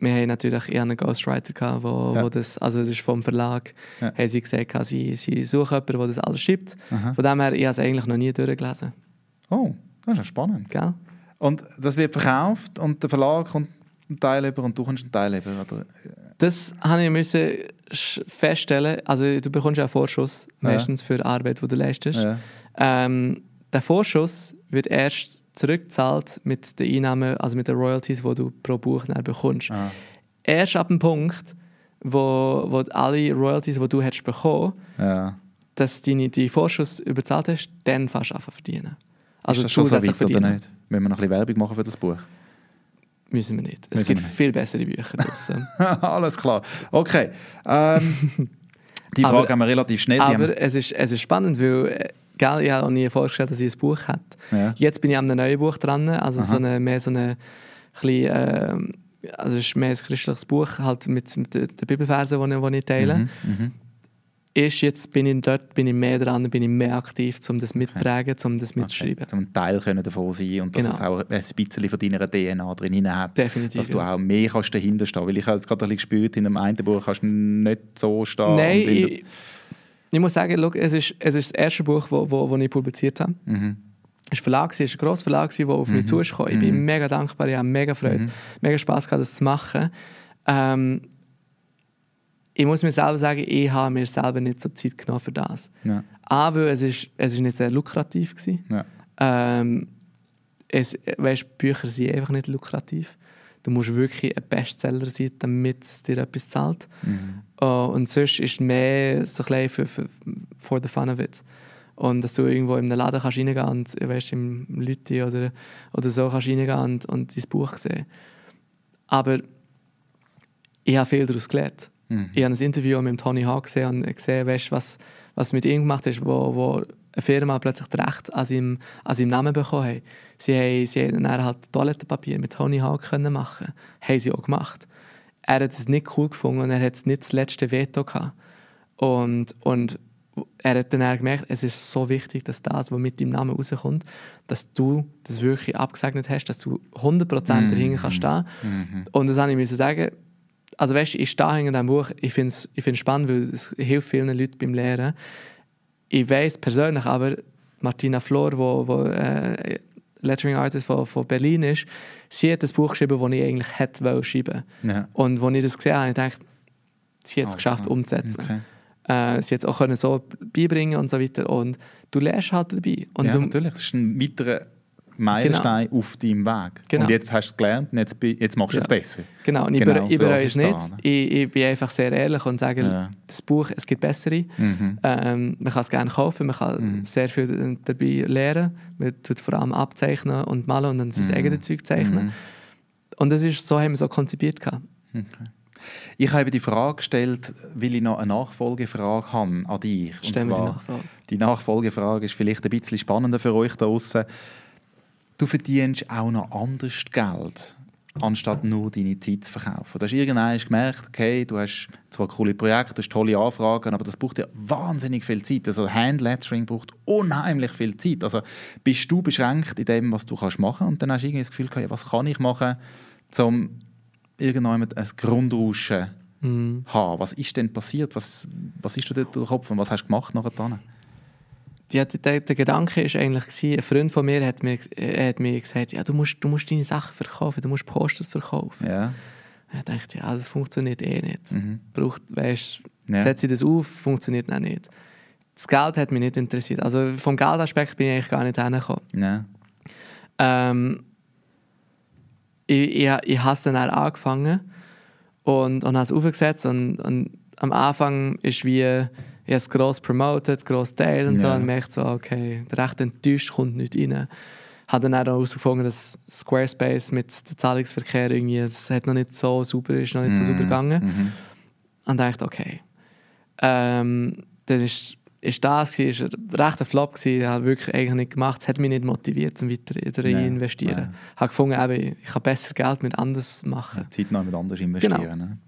Wir haben natürlich eher einen Ghostwriter, gehabt, wo, ja. wo das, also das ist vom Verlag, ja. haben sie gesagt, sie, sie suchen jemanden, der das alles schreibt. Aha. Von dem her, ich habe es eigentlich noch nie durchgelesen. Oh, das ist ja spannend. Gell? Und das wird verkauft und der Verlag kommt einen Teil über und du kommst einen Teil über, oder? Das habe ich müssen feststellen. Also du bekommst ja einen Vorschuss meistens für Arbeit, die du leistest. Ähm, der Vorschuss wird erst zurückgezahlt mit den Einnahmen, also mit den Royalties, die du pro Buch bekommst. Ah. Erst ab dem Punkt, wo, wo alle Royalties, die du hättest bekommen, ja. dass du die Vorschuss überzahlt hast, dann fast anfangen verdienen. Also Ist das schon so weit, verdienen. oder nicht? Wenn wir noch ein bisschen Werbung machen für das Buch? Müssen wir nicht. Es gibt viel bessere Bücher draussen. Alles klar. Okay. Ähm, die Frage aber, haben wir relativ schnell. Aber es ist, es ist spannend, weil äh, gell, ich habe auch nie vorgestellt, dass ich ein Buch habe. Ja. Jetzt bin ich an einem neuen Buch dran, also so eine, mehr so eine bisschen, äh, also es ist mehr ein christliches Buch, halt mit, mit den Bibelversen, die ich teile. Mhm, mhm ist jetzt bin ich dort bin ich mehr dran, bin ich mehr aktiv, um das mitzuprägen, okay. um das mitzuschreiben. Okay. Um ein Teil können davon sein und dass genau. es auch ein bisschen von deiner DNA drin hat. Definitiv. Dass du auch mehr kannst dahinter stehen. Weil ich habe jetzt gerade ein bisschen gespürt, in dem einen Buch kannst du nicht so stehen. Nein, ich, ich, muss sagen, look, es, ist, es ist das erste Buch, das wo, wo, wo ich publiziert habe. Mhm. Es war Verlag, es war ein grosser Verlag, der auf mhm. mich zukam. Ich bin mhm. mega dankbar, ich habe mega Freude, mhm. mega Spass gehabt, das zu machen. Ähm, ich muss mir selber sagen, ich habe mir selber nicht so Zeit genommen für das. Ja. A, weil es, ist, es ist nicht sehr lukrativ war. Ja. Ähm, es, weißt, Bücher sind einfach nicht lukrativ. Du musst wirklich ein Bestseller sein, damit es dir etwas zahlt. Mhm. Uh, und sonst ist es mehr so ein für, für for the fun of it. Und dass du irgendwo in einem Laden kannst reingehen und weißt, im Leute oder, oder so kannst reingehen und, und dein Buch sehen. Aber ich habe viel daraus gelernt. Mhm. Ich habe ein Interview mit Tony Hawk gesehen und gesehen, weißt, was, was mit ihm gemacht ist, wo, wo eine Firma plötzlich das Recht an seinem, an seinem Namen bekommen hat. Sie haben, sie haben dann halt Toilettenpapier mit Tony Hawk können machen. Haben sie auch gemacht. Er hat es nicht cool gefunden und er hat nicht das letzte Veto gehabt. Und, und er hat dann gemerkt, es ist so wichtig, dass das, was mit deinem Namen rauskommt, dass du das wirklich abgesegnet hast, dass du 100% mhm. dahinter kannst stehen. Mhm. Und das habe ich sagen, also weißt, ich stehe in diesem Buch, ich finde es ich spannend, weil es hilft vielen Leuten beim Lernen. Ich weiß persönlich aber, Martina Flor, wo, wo äh, Lettering Artist von, von Berlin ist, sie hat das Buch geschrieben, das ich eigentlich hätte schreiben ja. Und als ich das gesehen habe, habe ich gedacht, sie hat es oh, geschafft umzusetzen. Okay. äh, sie jetzt auch können so beibringen und so weiter. Und du lernst halt dabei. Und ja, du, natürlich. Das ist ein weiterer Meilenstein genau. auf deinem Weg. Genau. Und jetzt hast du es gelernt und jetzt, jetzt machst du ja. es besser. Genau, und genau, ich bereue es nicht. Ich, ich, bin einfach sehr ehrlich und sage, ja. das Buch, es gibt bessere. Mhm. Ähm, man kann es gerne kaufen, man kann mhm. sehr viel dabei lernen. Man tut vor allem abzeichnen und malen und dann sein mhm. eigenes Zeug zeichnen. Mhm. Und das ist, so haben wir es auch konzipiert. Okay. Ich habe die Frage gestellt, weil ich noch eine Nachfolgefrage habe an dich. Stellen wir die Nachfrage. Die Nachfolgefrage ist vielleicht ein bisschen spannender für euch da draußen. Du verdienst auch noch anders Geld, anstatt nur deine Zeit zu verkaufen. Du hast irgendwann gemerkt, okay, du hast zwar coole Projekte, du hast tolle Anfragen, aber das braucht ja wahnsinnig viel Zeit. Also Handlettering braucht unheimlich viel Zeit. Also bist du beschränkt in dem, was du kannst machen und dann hast du irgendwie das Gefühl, okay, was kann ich machen, um irgendwann ein Grundrauschen mhm. haben. Was ist denn passiert? Was, was ist dir dort durch den Kopf und was hast du gemacht nachher? Ja, der, der Gedanke war eigentlich, gewesen, ein Freund von mir hat mir, hat mir gesagt, ja, du musst, du musst deine Sachen verkaufen, du musst Posters verkaufen. Ja. Ich dachte, ja, das funktioniert eh nicht. Mhm. Braucht, weißt, ja. setze ich das auf, funktioniert auch nicht. Das Geld hat mich nicht interessiert. Also vom Geldaspekt bin ich eigentlich gar nicht hingekommen. Ja. Ähm, ich, ich, ich habe dann angefangen und, und habe es aufgesetzt und, und am Anfang ist wie ich habe es gross promoted, gross teilt und yeah. so und merkt so, okay, der recht enttäuscht kommt nicht rein. Habe dann auch herausgefunden, dass Squarespace mit dem Zahlungsverkehr irgendwie, es hat noch nicht so super, ist noch nicht so mm. super gegangen. Mm -hmm. Und dachte, okay. Ähm, dann ist ist das war ein rechter Flop gewesen, habe wirklich eigentlich nicht gemacht, es hat mich nicht motiviert, zum weiter zu investieren. Ja. Ich habe gefunden, eben, ich kann besser Geld mit anders machen. Ja, Zeit noch mit anders investieren. Genau. Ne?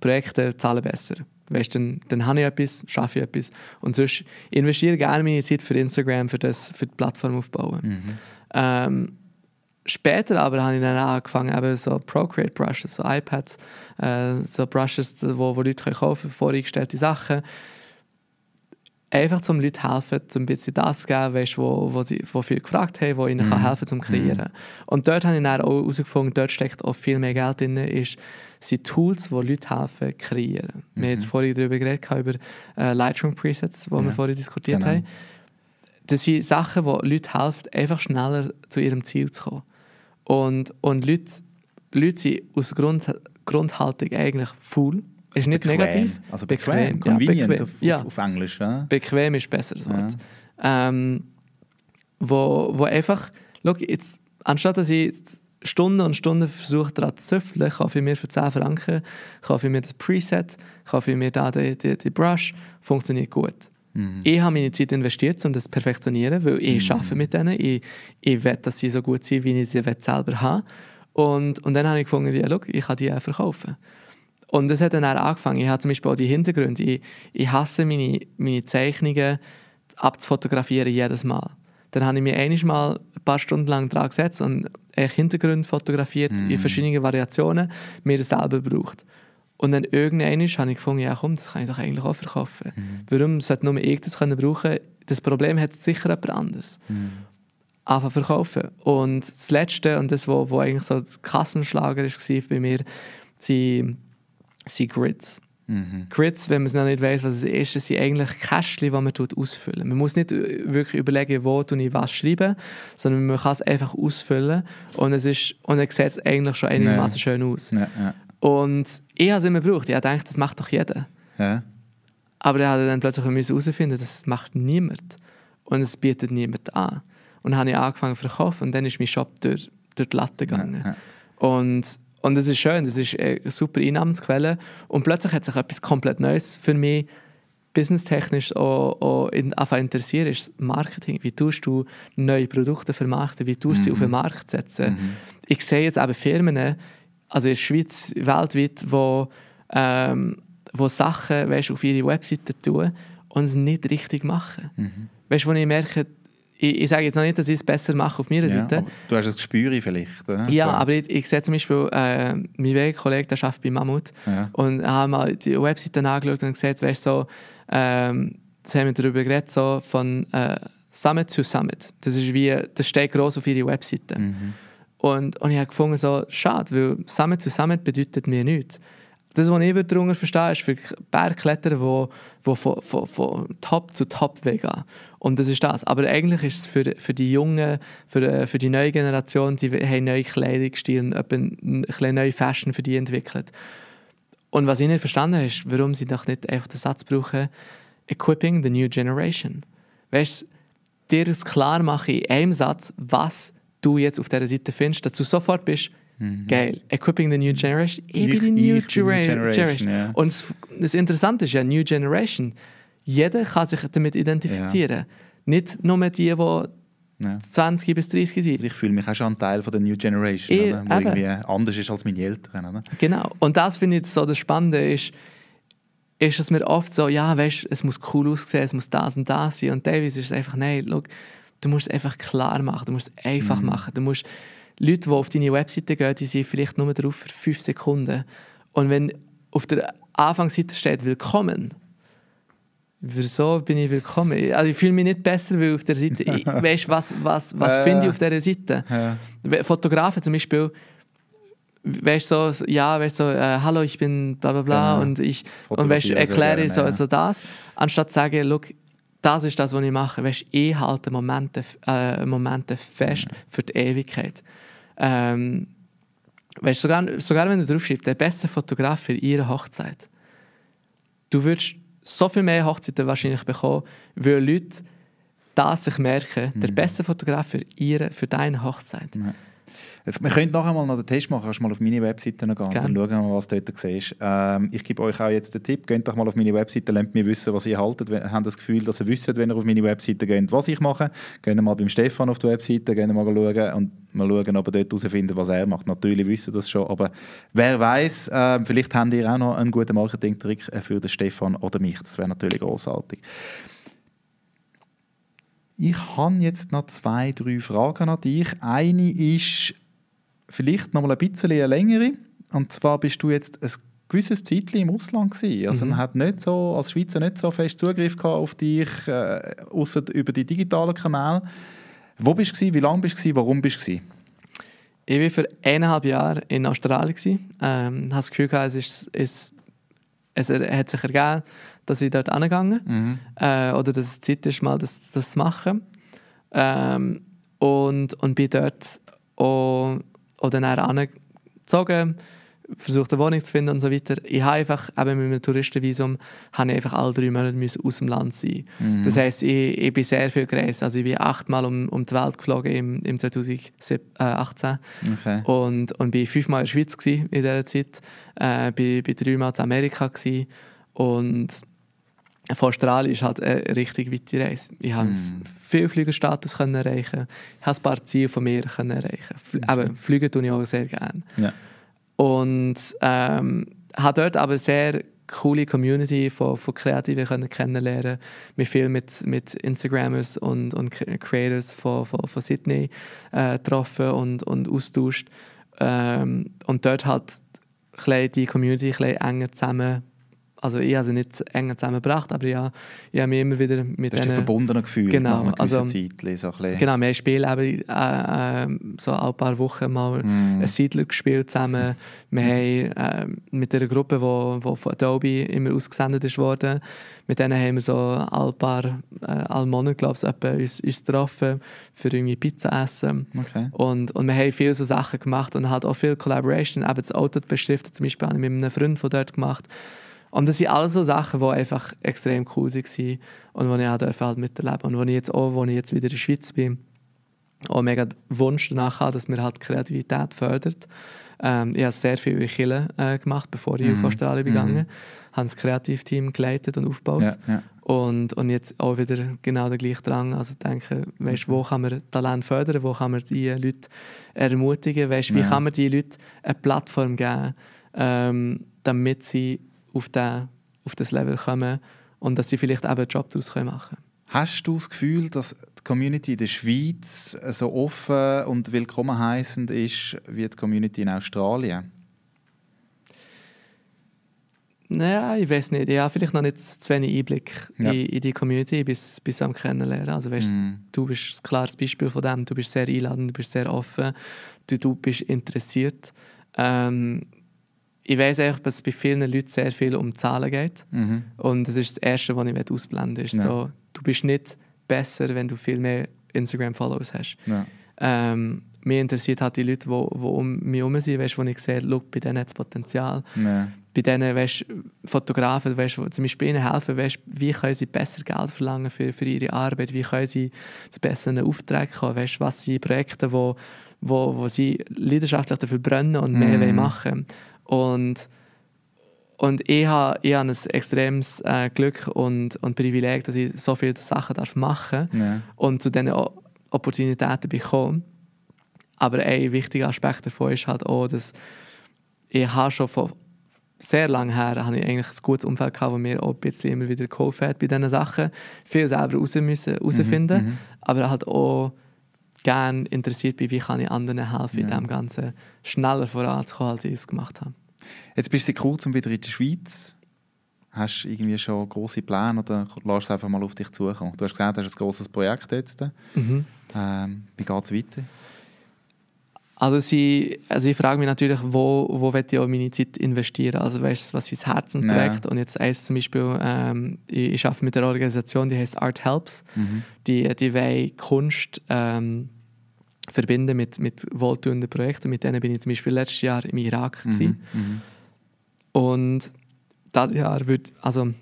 Projekte zahlen besser. Weißt, dann, dann habe ich etwas, schaffe ich etwas. Und sonst investiere ich gerne meine Zeit für Instagram, für, das, für die Plattform aufbauen. Mhm. Ähm, später aber habe ich dann angefangen, eben so Procreate Brushes, so iPads, äh, so Brushes, wo, wo Leute kaufen können, voreingestellte Sachen einfach zum Leuten helfen, um ein bisschen das zu geben, weißt, wo, wo, sie, wo viele gefragt haben, wo ihnen mhm. kann helfen zum Kreieren. Mhm. Und dort habe ich dann auch herausgefunden, dort steckt auch viel mehr Geld drin, ist, sind Tools, die Leute helfen, kreieren. Mhm. Wir haben jetzt vorhin darüber geredet, über äh, Lightroom Presets, die ja. wir vorhin diskutiert genau. haben. Das sind Sachen, die Leute helfen, einfach schneller zu ihrem Ziel zu kommen. Und, und Leute, Leute sind aus Grund, Grundhaltung eigentlich faul ist nicht bequem. negativ. Also bequem. bequem. Convenience ja, bequem. Auf, ja. auf, Englisch. Ja. Bequem ist besser Wort. Ja. Ähm, wo, wo einfach, schau, jetzt, anstatt dass ich Stunden und Stunden versuche daran zu züfteln, kaufe ich mir für 10 Franken, kaufe ich mir das Preset, kaufe ich mir da die, die, die Brush, funktioniert gut. Mhm. Ich habe meine Zeit investiert, um das zu perfektionieren, weil ich mhm. arbeite mit denen. Ich, ich will, dass sie so gut sind, wie ich sie selber habe. Und, und dann habe ich gefunden, ja, schau, ich kann die auch verkaufen. Und das hat dann auch angefangen. Ich habe zum Beispiel auch die Hintergründe. Ich, ich hasse meine, meine Zeichnungen abzufotografieren jedes Mal. Dann habe ich mir einmal ein paar Stunden lang dran gesetzt und Hintergründe fotografiert mm. in verschiedenen Variationen, mir das selber braucht. Und dann irgendwann habe ich gefunden, ja komm, das kann ich doch eigentlich auch verkaufen. Mm. Warum sollte nur ich das können brauchen? Das Problem hat sicher jemand anderes. Mm. Anfangen verkaufen. Und das Letzte, und das, was eigentlich so das Kassenschlager war bei mir, sind sind Grids. Mhm. Grids, wenn man es noch nicht weiß, was es ist, sind eigentlich Kästchen, die man ausfüllen Man muss nicht äh, wirklich überlegen, wo ich was schreibe, sondern man kann es einfach ausfüllen und es ist und dann sieht es eigentlich schon einigermaßen schön aus. Ja, ja. Und ich habe es immer gebraucht. Ich dachte, das macht doch jeder. Ja. Aber ich habe dann plötzlich herausfinden, das macht niemand. Und es bietet niemand an. Und dann habe ich angefangen zu verkaufen und dann ist mein Shop durch, durch die Latte gegangen. Und und das ist schön, das ist eine super Einnahmensquelle. Und plötzlich hat sich etwas komplett Neues für mich businesstechnisch auch, auch in, interessiert, ist Marketing. Wie tust du neue Produkte vermarkten? Wie tust du mhm. sie auf den mhm. Markt setzen? Mhm. Ich sehe jetzt eben Firmen, also in der Schweiz, weltweit, wo, ähm, wo Sachen weißt, auf ihre Webseite tun und es nicht richtig machen. Mhm. Weißt du, wo ich merke, ich, ich sage jetzt noch nicht, dass ich es besser mache auf meiner ja, Seite. Du hast ein Gespür vielleicht. Oder? Ja, so. aber ich, ich sehe zum Beispiel, äh, mein Kollege, der arbeitet bei Mammut ja. und habe mal die Webseite angeschaut und gesehen, weißt, so, ähm, das haben wir darüber geredet, so von äh, Summit zu Summit. Das ist wie, das steht groß auf ihrer Webseite. Mhm. Und, und ich habe gefunden, so, schade, weil Summit zu Summit bedeutet mir nichts. Das, was ich darunter verstehe, ist für Bergkletterer, die, die von, von, von Top zu Top gehen. Und das ist das. Aber eigentlich ist es für, für die Jungen, für, für die neue Generation, die haben neue Kleidungsstil, eine neue Fashion für die entwickelt. Und was ich nicht verstanden habe, ist, warum sie doch nicht einfach den Satz brauchen, Equipping the New Generation. Weißt du, dir es klar machen in einem Satz, was du jetzt auf dieser Seite findest, dass du sofort bist, Mhm. Geil. Equipping the New Generation. Ich, ich bin die New, Genera Generation. Generation. Ja. Und das, das, Interessante ist ja, New Generation, jeder kann sich damit identifizieren. Ja. Nicht nur die, die ja. 20 bis 30 sind. Also ich fühle mich auch schon ein Teil von der New Generation, ich, oder? irgendwie anders ist als meine Eltern. Oder? Genau. Und das finde ich so das Spannende ist, ist es mir oft so, ja, weißt, es muss cool aussehen, es muss das und das sein. Und Davis ist es einfach, nein, look, du musst es einfach klar machen, du musst es einfach mhm. machen. Du musst Leute, die auf deine Webseite gehen, die sind vielleicht nur drauf für fünf Sekunden. Und wenn auf der Anfangsseite steht «Willkommen», Wieso bin ich willkommen? Also ich fühle mich nicht besser, weil auf der Seite, ich, weißt, was, was, was äh, finde ich auf dieser Seite? Ja. Fotografen zum Beispiel, weißt so, ja, weißt so, äh, hallo, ich bin bla bla bla genau. und ich und weißt, erkläre so, so das, anstatt zu sagen, look, das ist das, was ich mache. Weißt, ich halte Momente, äh, Momente fest ja. für die Ewigkeit. Ähm, weißt, sogar, sogar wenn du draufschreibst, der beste Fotograf für ihre Hochzeit. Du würdest so viel mehr Hochzeiten wahrscheinlich bekommen, weil Leute das sich merken, mhm. der beste Fotograf für, ihre, für deine Hochzeit. Ja. Jetzt, wir können nachher mal noch den Test machen. Kannst mal auf meine Webseite gehen Gerne. dann schauen wir mal, was du dort siehst. Ähm, ich gebe euch auch jetzt den Tipp. Geht doch mal auf meine Webseite, lernt mir wissen, was ihr haltet. Wir haben das Gefühl, dass ihr wisst, wenn ihr auf meine Webseite geht, was ich mache. Gehen mal beim Stefan auf die Webseite, gehen mal schauen und mal schauen, ob ihr dort herausfinden, was er macht. Natürlich wissen ihr das schon, aber wer weiß, äh, vielleicht habt ihr auch noch einen guten Marketing-Trick für den Stefan oder mich. Das wäre natürlich großartig. Ich habe jetzt noch zwei, drei Fragen an dich. Eine ist, vielleicht noch mal ein bisschen eine längere. Und zwar bist du jetzt ein gewisses Zeit im Ausland gewesen. Also mhm. man hat nicht so, als Schweizer nicht so fest Zugriff auf dich, äh, außer über die digitalen Kanäle. Wo bist du? Wie lange bist du? Warum bist du? Ich war für eineinhalb Jahre in Australien. Ähm, habe das Gefühl, es, ist, es, es hat sich ergeben, dass ich dort angegangen mhm. äh, oder dass es Zeit ist, mal das, das zu machen. Ähm, und, und bin dort auch oder dann angezogen, versucht eine Wohnung zu finden und so weiter. Ich habe einfach, eben mit einem Touristenvisum, habe ich einfach alle drei Monate aus dem Land sein. Mhm. Das heisst, ich, ich bin sehr viel gereist. Also ich bin achtmal um, um die Welt geflogen im, im 2018 okay. und, und bin fünfmal in der Schweiz in dieser Zeit. Äh, bin, bin dreimal in Amerika gewesen. und von Australien ist halt eine richtig weite Reise. Ich habe mm. viel Flügerstatus können erreichen. Ich habe ein paar Ziele von mir können erreichen. Fl okay. Fliegen tue ich auch sehr gerne. Ja. Und ähm, habe dort aber sehr coole Community von, von Kreativen können kennenlernen. Mich viel mit, mit Instagrammers und, und Creators von, von, von Sydney äh, getroffen und, und austauscht. Ähm, und dort hat die Community ein enger zusammen also ich habe sie nicht eng zusammengebracht, aber ja, ich habe mich immer wieder mit denen... verbunden gefühlt genau, nach also, Zeit, so ein Genau, wir spielen eben äh, äh, so ein paar Wochen mal mm. einen Siedler gespielt zusammen. Wir mm. haben äh, mit einer Gruppe, die wo, wo von Adobe immer ausgesendet ist worden, mit denen haben wir so ein paar, äh, alle Monate, glaube ich, uns, uns getroffen, für irgendwie Pizza essen. Okay. Und, und wir haben viele so Sachen gemacht und halt auch viel Collaboration. Eben das Auto beschriftet zum Beispiel habe ich mit einem Freund von dort gemacht. Und das sind alles so Sachen, die einfach extrem cool waren und die ich auch halt miterleben Und wo ich jetzt auch, wo ich jetzt wieder in der Schweiz bin, auch mega Wunsch danach habe, dass mir halt Kreativität fördert. Ähm, ich habe sehr viel in Chile äh, gemacht, bevor ich mhm. auf Australien begangen mhm. habe das Kreativteam geleitet und aufgebaut. Ja, ja. Und, und jetzt auch wieder genau der gleiche Drang. Also denke, weißt, wo kann man Talent fördern, wo kann man die Leute ermutigen, weißt, wie ja. kann man die Leute eine Plattform geben, ähm, damit sie auf, den, auf das Level kommen und dass sie vielleicht eben einen Job daraus machen können. Hast du das Gefühl, dass die Community in der Schweiz so offen und willkommen heißend ist wie die Community in Australien? Naja, ich weiß nicht. Ich habe vielleicht noch nicht zu wenig Einblick ja. in, in, die Community bis, bis am Kennenlernen. Also weißt, mm. du bist ein klares Beispiel von dem. Du bist sehr einladend, du bist sehr offen, du, du bist interessiert. Ähm, ich weiß einfach, dass es bei vielen Leuten sehr viel um Zahlen geht. Mhm. Und das ist das Erste, was ich ausblenden möchte. Ja. So, du bist nicht besser, wenn du viel mehr Instagram-Followers hast. Ja. Ähm, mich interessiert halt die Leute, die, um mich herum sind, weißt, wo ich sehe, look, bei denen hat es Potenzial. Ja. Bei denen weißt, Fotografen, weißt, die zum Beispiel ihnen helfen, weißt, wie können sie besser Geld verlangen für, für ihre Arbeit, wie können sie zu besseren Aufträgen kommen, weißt, was sind Projekte, wo, wo, wo sie leidenschaftlich dafür brennen und mehr mm. machen und und ich habe, ich habe ein extremes äh, Glück und, und Privileg, dass ich so viele Sachen darf machen ja. und zu diesen Opportunitäten bekomme. Aber ein wichtiger Aspekt davon ist halt auch, dass ich habe schon von sehr lange her habe ich eigentlich ein gutes Umfeld gehabt, wo mir auch ein bisschen immer wieder geholfen hat bei diesen Sachen. Viel selber raus müssen, herausfinden, mhm, aber halt auch gerne interessiert bin, wie kann ich anderen helfen, ja. in dem Ganzen schneller voranzukommen, als ich es gemacht habe. Jetzt bist du kurzem wieder in der Schweiz. Hast du irgendwie schon große Pläne oder lässt es einfach mal auf dich zukommen? Du hast gesagt, du hast ein großes Projekt jetzt. Mhm. Ähm, wie geht es weiter? Also, sie, also ich frage mich natürlich, wo, wo ich auch meine Zeit investieren? Also weißt, was ins Herzen trägt. Ja. Und jetzt eins zum Beispiel, ähm, ich, ich arbeite mit einer Organisation, die heißt Art Helps. Mhm. Die, die wollen Kunst ähm, verbinden mit, mit wohltuenden Projekten. Mit denen bin ich zum Beispiel letztes Jahr im Irak. Mhm. Mhm. Und das Jahr wird, also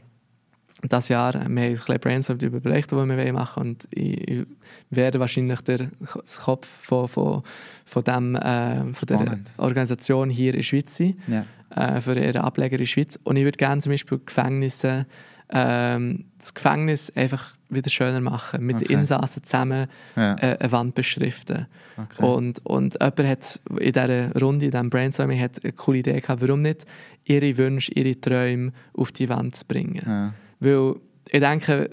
das Jahr, wir haben ein bisschen brainstormt über Projekte, die wir machen wollen. Und ich, ich werde wahrscheinlich der Kopf von, von, von, dem, äh, von der Organisation hier in der Schweiz sein, ja. äh, für ihren Ableger in der Schweiz. Und ich würde gerne zum Beispiel Gefängnisse, ähm, das Gefängnis einfach wieder schöner machen, mit okay. den Insassen zusammen ja. äh, eine Wand beschriften. Okay. Und, und jemand hat in dieser Runde, in diesem Brainstorming, hat eine coole Idee gehabt, warum nicht ihre Wünsche, ihre Träume auf die Wand zu bringen. Ja. Weil ich denke,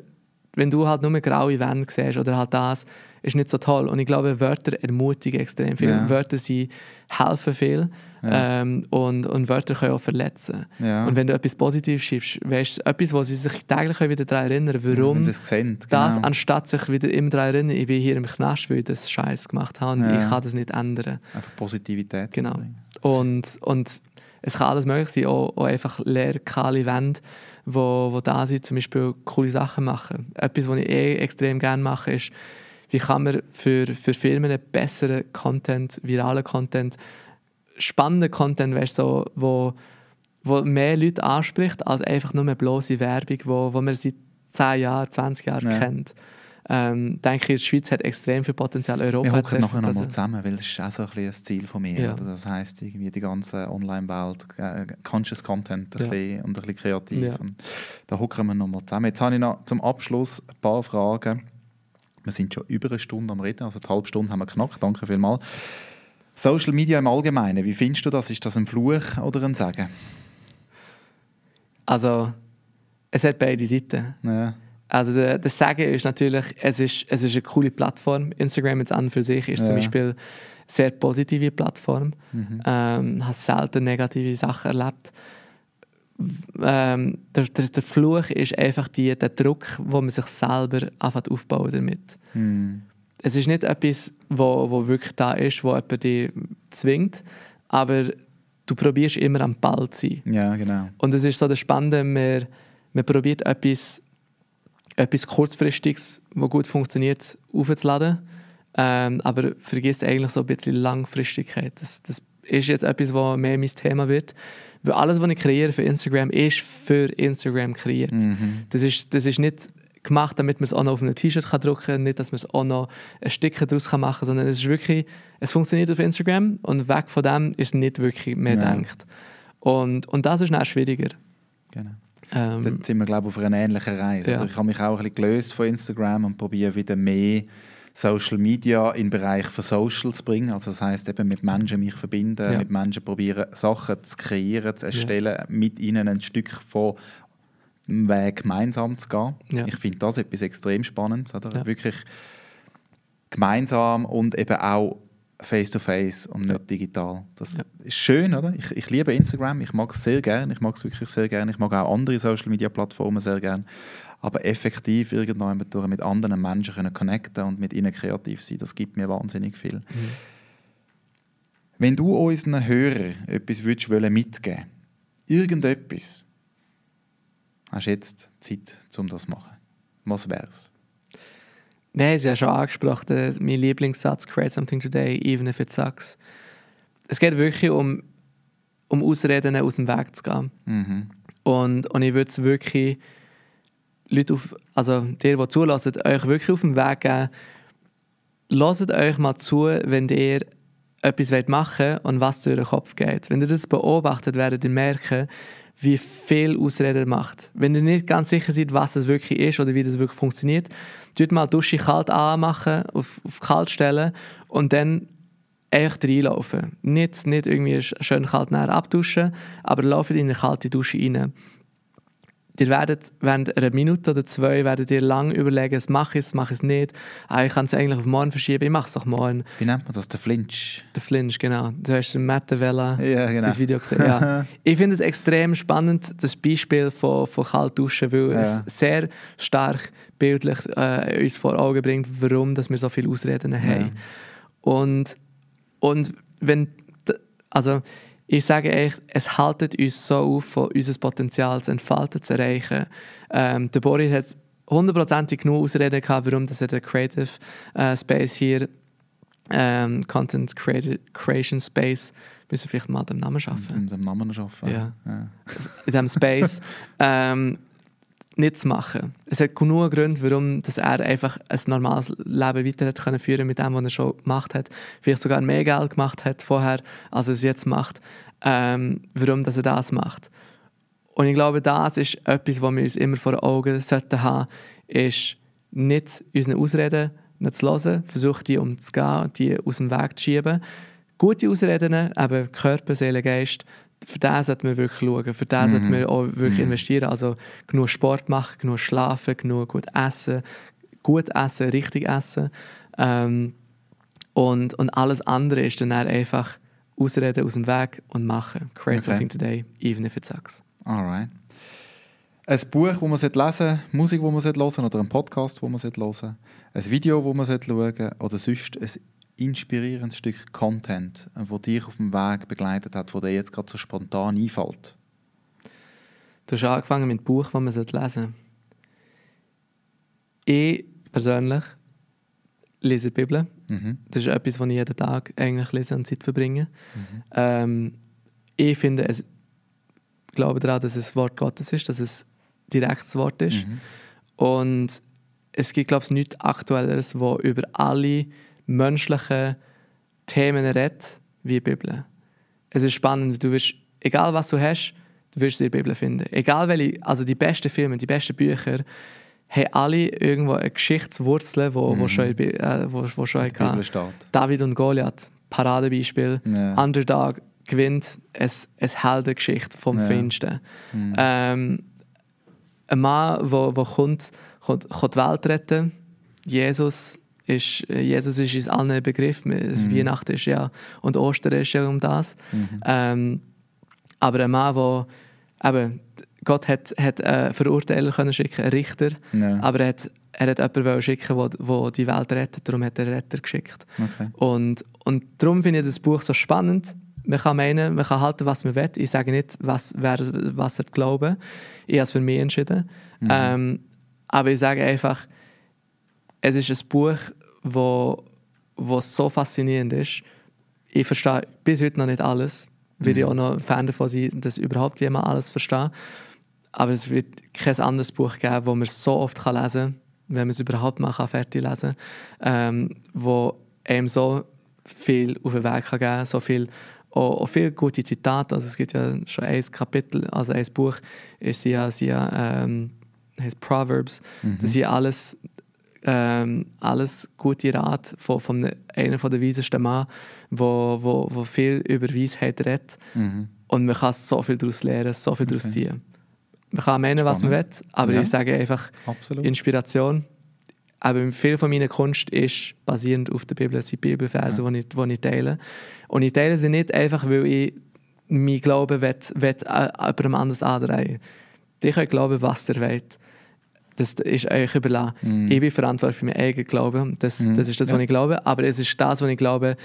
wenn du halt nur graue Wände siehst oder halt das, ist nicht so toll. Und ich glaube, Wörter ermutigen extrem viel. Ja. Wörter sie helfen viel. Ja. Ähm, und, und Wörter können auch verletzen. Ja. Und wenn du etwas Positives schreibst, weißt du, etwas, wo sie sich täglich wieder daran erinnern, warum das, sehen, genau. das, anstatt sich wieder immer daran erinnern, ich bin hier im Knast, weil ich das Scheiß gemacht habe und ich kann das nicht ändern. Einfach Positivität. Genau. Und, und es kann alles möglich sein, auch, auch einfach leer, kahle Wände, wo, wo da sind, zum Beispiel coole Sachen machen. Etwas, was ich eh extrem gerne mache, ist, wie kann man für, für Firmen besseren Content, viralen Content, spannenden Content, weißt, so, wo, wo mehr Leute anspricht, als einfach nur eine bloße Werbung, wo, wo man seit 10 Jahren, 20 Jahren ja. kennt ähm, denke ich, die Schweiz hat extrem viel Potenzial. Europa Wir hocken nachher nochmal zusammen, weil das ist auch so ein, ein Ziel von mir. Ja. Das heisst, irgendwie die ganze Online-Welt, äh, Conscious Content ein ja. bisschen, und ein bisschen kreativ. Ja. da hocken wir nochmal zusammen. Jetzt habe ich noch zum Abschluss ein paar Fragen. Wir sind schon über eine Stunde am Reden, also eine halbe Stunde haben wir knackt. Danke vielmals. Social Media im Allgemeinen, wie findest du das? Ist das ein Fluch oder ein Segen? Also, es hat beide Seiten. Ja. Also der, der Sagen ist natürlich, es ist, es ist eine coole Plattform. Instagram jetzt an für sich ist ja. zum Beispiel eine sehr positive Plattform. Mhm. Ähm, habe selten negative Sachen erlebt. Ähm, der, der, der, Fluch ist einfach die, der Druck, wo man sich selber anfängt aufbauen damit. Mhm. Es ist nicht etwas, wo, wo wirklich da ist, wo jemand dich zwingt, aber du probierst immer am Ball zu sein. Ja, genau. Und es ist so das Spannende, man, man probiert etwas etwas Kurzfristiges, das gut funktioniert, aufzuladen. Ähm, aber vergisst eigentlich so ein bisschen Langfristigkeit. Das, das ist jetzt etwas, was mehr mein Thema wird. Weil alles, was ich kreiere für Instagram, ist für Instagram kreiert. Mhm. Das, ist, das ist nicht gemacht, damit man es auch noch auf ein T-Shirt drucken kann, nicht, dass man es auch noch ein Stück daraus machen kann, sondern es ist wirklich, es funktioniert auf Instagram und weg von dem ist nicht wirklich mehr ja. gedacht. Und, und das ist dann schwieriger. Genau. Ähm, Dort sind wir, glaube ich, auf einer ähnlichen Reise. Ja. Ich habe mich auch ein bisschen gelöst von Instagram und probiere wieder mehr Social Media in den Bereich von Social zu bringen. Also das heißt eben mit Menschen mich verbinden, ja. mit Menschen probieren Sachen zu kreieren, zu erstellen, ja. mit ihnen ein Stück von dem Weg gemeinsam zu gehen. Ja. Ich finde das etwas extrem Spannendes, oder? Wirklich gemeinsam und eben auch face-to-face -face und nicht digital. Das ja. ist schön, oder? Ich, ich liebe Instagram, ich mag es sehr gerne, ich mag es wirklich sehr gerne, ich mag auch andere Social-Media-Plattformen sehr gerne, aber effektiv irgendwann mit anderen Menschen können connecten und mit ihnen kreativ sein, das gibt mir wahnsinnig viel. Mhm. Wenn du unseren Hörern etwas würdest mitgeben irgendetwas, hast du jetzt Zeit, um das zu machen. Was wäre es? Nein, ist ja schon angesprochen, mein Lieblingssatz, create something today, even if it sucks. Es geht wirklich um, um Ausreden aus dem Weg zu gehen. Mhm. Und, und ich würde es wirklich Leute auf, also dir, die zulassen, euch wirklich auf den Weg geben, lasst euch mal zu, wenn ihr etwas machen wollt und was durch den Kopf geht. Wenn ihr das beobachtet, werdet ihr merken, wie viel Ausreden macht. Wenn ihr nicht ganz sicher seid, was es wirklich ist oder wie das wirklich funktioniert, tut mal die Dusche kalt anmachen, auf, auf kalt stellen und dann einfach reinlaufen. Nicht, nicht irgendwie schön kalt näher abduschen, aber lauft in eine kalte Dusche rein ihr werdet während einer Minute oder zwei werdet ihr lang überlegen, mache ich es, mache ich es nicht. Ah, ich kann es eigentlich auf morgen verschieben, ich mache es auch morgen. Wie nennt man das? Der Flinch? Der Flinch, genau. Du hast Matt Vella ja, genau. das Video gesehen. Ja. ich finde es extrem spannend, das Beispiel von, von Kaltduschen, weil ja. es sehr stark bildlich äh, uns vor Augen bringt, warum dass wir so viele Ausreden ja. haben. Und, und wenn, also ich sage echt, es haltet uns so auf, von unser Potenzial zu entfalten, zu erreichen. Ähm, der Boris hat hundertprozentig genug Ausreden gehabt, warum dass er den Creative äh, Space hier, ähm, Content Creation Space, müssen wir vielleicht mal den Namen schaffen. In dem Namen schaffen. Ja. ja. In diesem Space. ähm, nicht zu machen. Es hat genug Gründe, warum dass er einfach ein normales Leben weiter hat können führen mit dem, was er schon gemacht hat. Vielleicht sogar mehr Geld gemacht hat vorher, als er es jetzt macht. Ähm, warum dass er das macht. Und ich glaube, das ist etwas, was wir uns immer vor Augen sollten haben, ist nicht unsere Ausreden nicht zu hören, versuchen die umzugehen, die aus dem Weg zu schieben. Gute Ausreden, eben Körper, Seele, Geist, für den sollte man wirklich schauen. Für den mhm. sollte man auch wirklich mhm. investieren. Also genug Sport machen, genug schlafen, genug gut essen, gut essen, richtig essen. Ähm, und, und alles andere ist dann einfach ausreden aus dem Weg und machen. Create okay. something today, even if it sucks. Alright. Ein Buch, das man lesen sollte, Musik, die man hören sollte, oder ein Podcast, den man hören sollte, ein Video, das man schauen sollte, oder sonst ein inspirierendes Stück Content, das dich auf dem Weg begleitet hat, das dir jetzt gerade so spontan einfällt? Du hast angefangen mit dem Buch, das man lesen sollte. Ich persönlich lese die Bibel. Mhm. Das ist etwas, was ich jeden Tag eigentlich lese und Zeit verbringe. Mhm. Ähm, ich finde, es, glaube daran, dass es das Wort Gottes ist, dass es direktes Wort ist. Mhm. Und es gibt, glaube ich, nichts Aktuelleres, wo über alle menschlichen Themen redet, wie die Bibel. Es ist spannend, du wirst, egal was du hast, du wirst sie in der Bibel finden. Egal welche, also die besten Filme, die besten Bücher, haben alle irgendwo eine Geschichtswurzel, wo, mhm. wo schon, äh, wo, wo schon. David und Goliath, Paradebeispiel. Ja. Underdog gewinnt eine, eine Heldengeschichte vom ja. Feinsten. Mhm. Ähm, ein Mann, der, der kommt, kommt, kommt die Welt retten, Jesus ist, Jesus ist uns allen Begriff. Mhm. Weihnachten ist ja und Ostern ist ja um das. Mhm. Ähm, aber ein Mann, der eben, Gott hat, hat einen Verurteiler können schicken, einen Richter, ja. aber er hat, er hat jemanden schicken, der die Welt rettet, darum hat er einen Retter geschickt. Okay. Und, und darum finde ich das Buch so spannend. Man kann meinen, man kann halten, was man will. Ich sage nicht, was, wer was er glauben. Ich habe es für mich entschieden. Mhm. Ähm, aber ich sage einfach, es ist ein Buch, wo, wo so faszinierend ist. Ich verstehe bis heute noch nicht alles. Würde mhm. ich auch noch Fan davon sein, dass überhaupt jemand alles versteht. Aber es wird kein anderes Buch geben, das man so oft lesen kann, wenn man es überhaupt mal fertig lesen kann, ähm, wo einem so viel auf den Weg kann geben kann, so viel auch, auch viele gute Zitate. Also es gibt ja schon ein Kapitel, also ein Buch, ist ja, ja ähm, heißt Proverbs. Mhm. Das sind alles ähm, alles gute Rat von, von einem der weisesten Mann, wo, wo, wo viel über Weisheit redet. Mhm. Und man kann so viel daraus lernen, so viel daraus okay. ziehen. Man kann meinen, was man will, aber ja. ich sage einfach Absolut. Inspiration. Aber viel von meiner Kunst ist basierend auf der Bibel. Es sind Bibelverse, ja. die, ich, die ich teile. Und ich teile sie nicht einfach, weil ich mein Glauben will, will, äh, jemandem anders andrehen Die können glauben, was ihr wollt das ist euch überlassen. Mm. Ich bin verantwortlich für meinen eigenen Glauben. Das, mm. das ist das, was ich glaube. Aber es ist das, was ich glaube,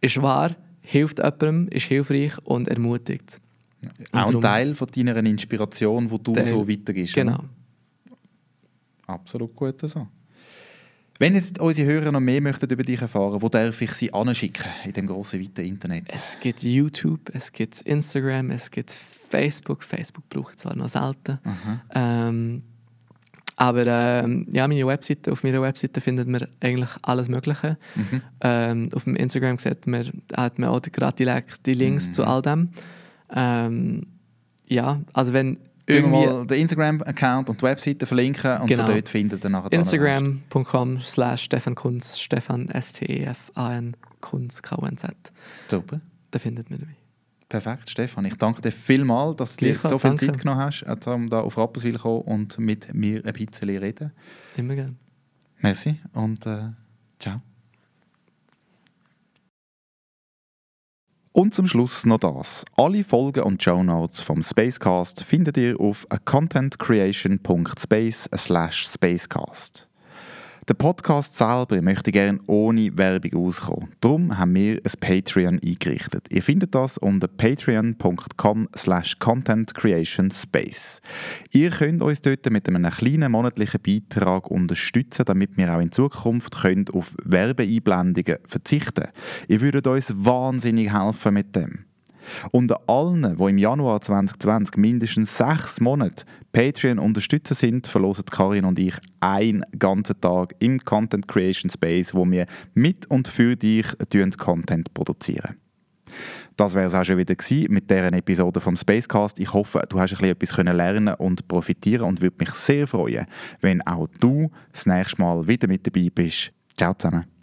ist wahr, hilft jemandem, ist hilfreich und ermutigt. Auch ein Teil von deiner Inspiration, wo du so weitergehst. Genau. Oder? Absolut gut so. Wenn jetzt unsere Hörer noch mehr möchten über dich erfahren, wo darf ich sie anschicken in dem großen weiten Internet? Es gibt YouTube, es gibt Instagram, es gibt Facebook. Facebook brauche ich zwar noch selten. Ähm, aber ähm, ja, meine Webseite, auf meiner Webseite findet man eigentlich alles Mögliche. Mhm. Ähm, auf dem Instagram sieht man, hat man auch gerade direkt die Links mhm. zu all dem. Ähm, ja, also wenn irgendwie... mal den Instagram-Account und die Webseite verlinken und genau. von dort findet ihr nachher Instagram.com slash Stefan Kunz, Stefan S-T-E-F-A-N Kunz, K-U-N-Z. Super. Da findet man mich. Perfekt, Stefan. Ich danke dir vielmals, dass du dir so viel danke. Zeit genommen hast, um da auf Rapperswil zu kommen und mit mir ein bisschen reden. Immer gerne. Merci und äh, ciao. Und zum Schluss noch das. Alle Folgen und Show Notes vom Spacecast findet ihr auf contentcreation.space spacecast. Der Podcast selber möchte gerne ohne Werbung auskommen. Darum haben wir ein Patreon eingerichtet. Ihr findet das unter patreon.com slash contentcreationspace. Ihr könnt uns dort mit einem kleinen monatlichen Beitrag unterstützen, damit wir auch in Zukunft können auf Werbeeinblendungen verzichten. Ihr würdet uns wahnsinnig helfen mit dem. Unter allen, die im Januar 2020 mindestens sechs Monate Patreon unterstützen sind, verlosen Karin und ich einen ganzen Tag im Content Creation Space, wo wir mit und für dich Content produzieren. Das wäre es auch schon wieder gewesen mit dieser Episode vom Spacecast. Ich hoffe, du hast ein bisschen etwas lernen und profitieren und würde mich sehr freuen, wenn auch du das nächste Mal wieder mit dabei bist. Ciao zusammen.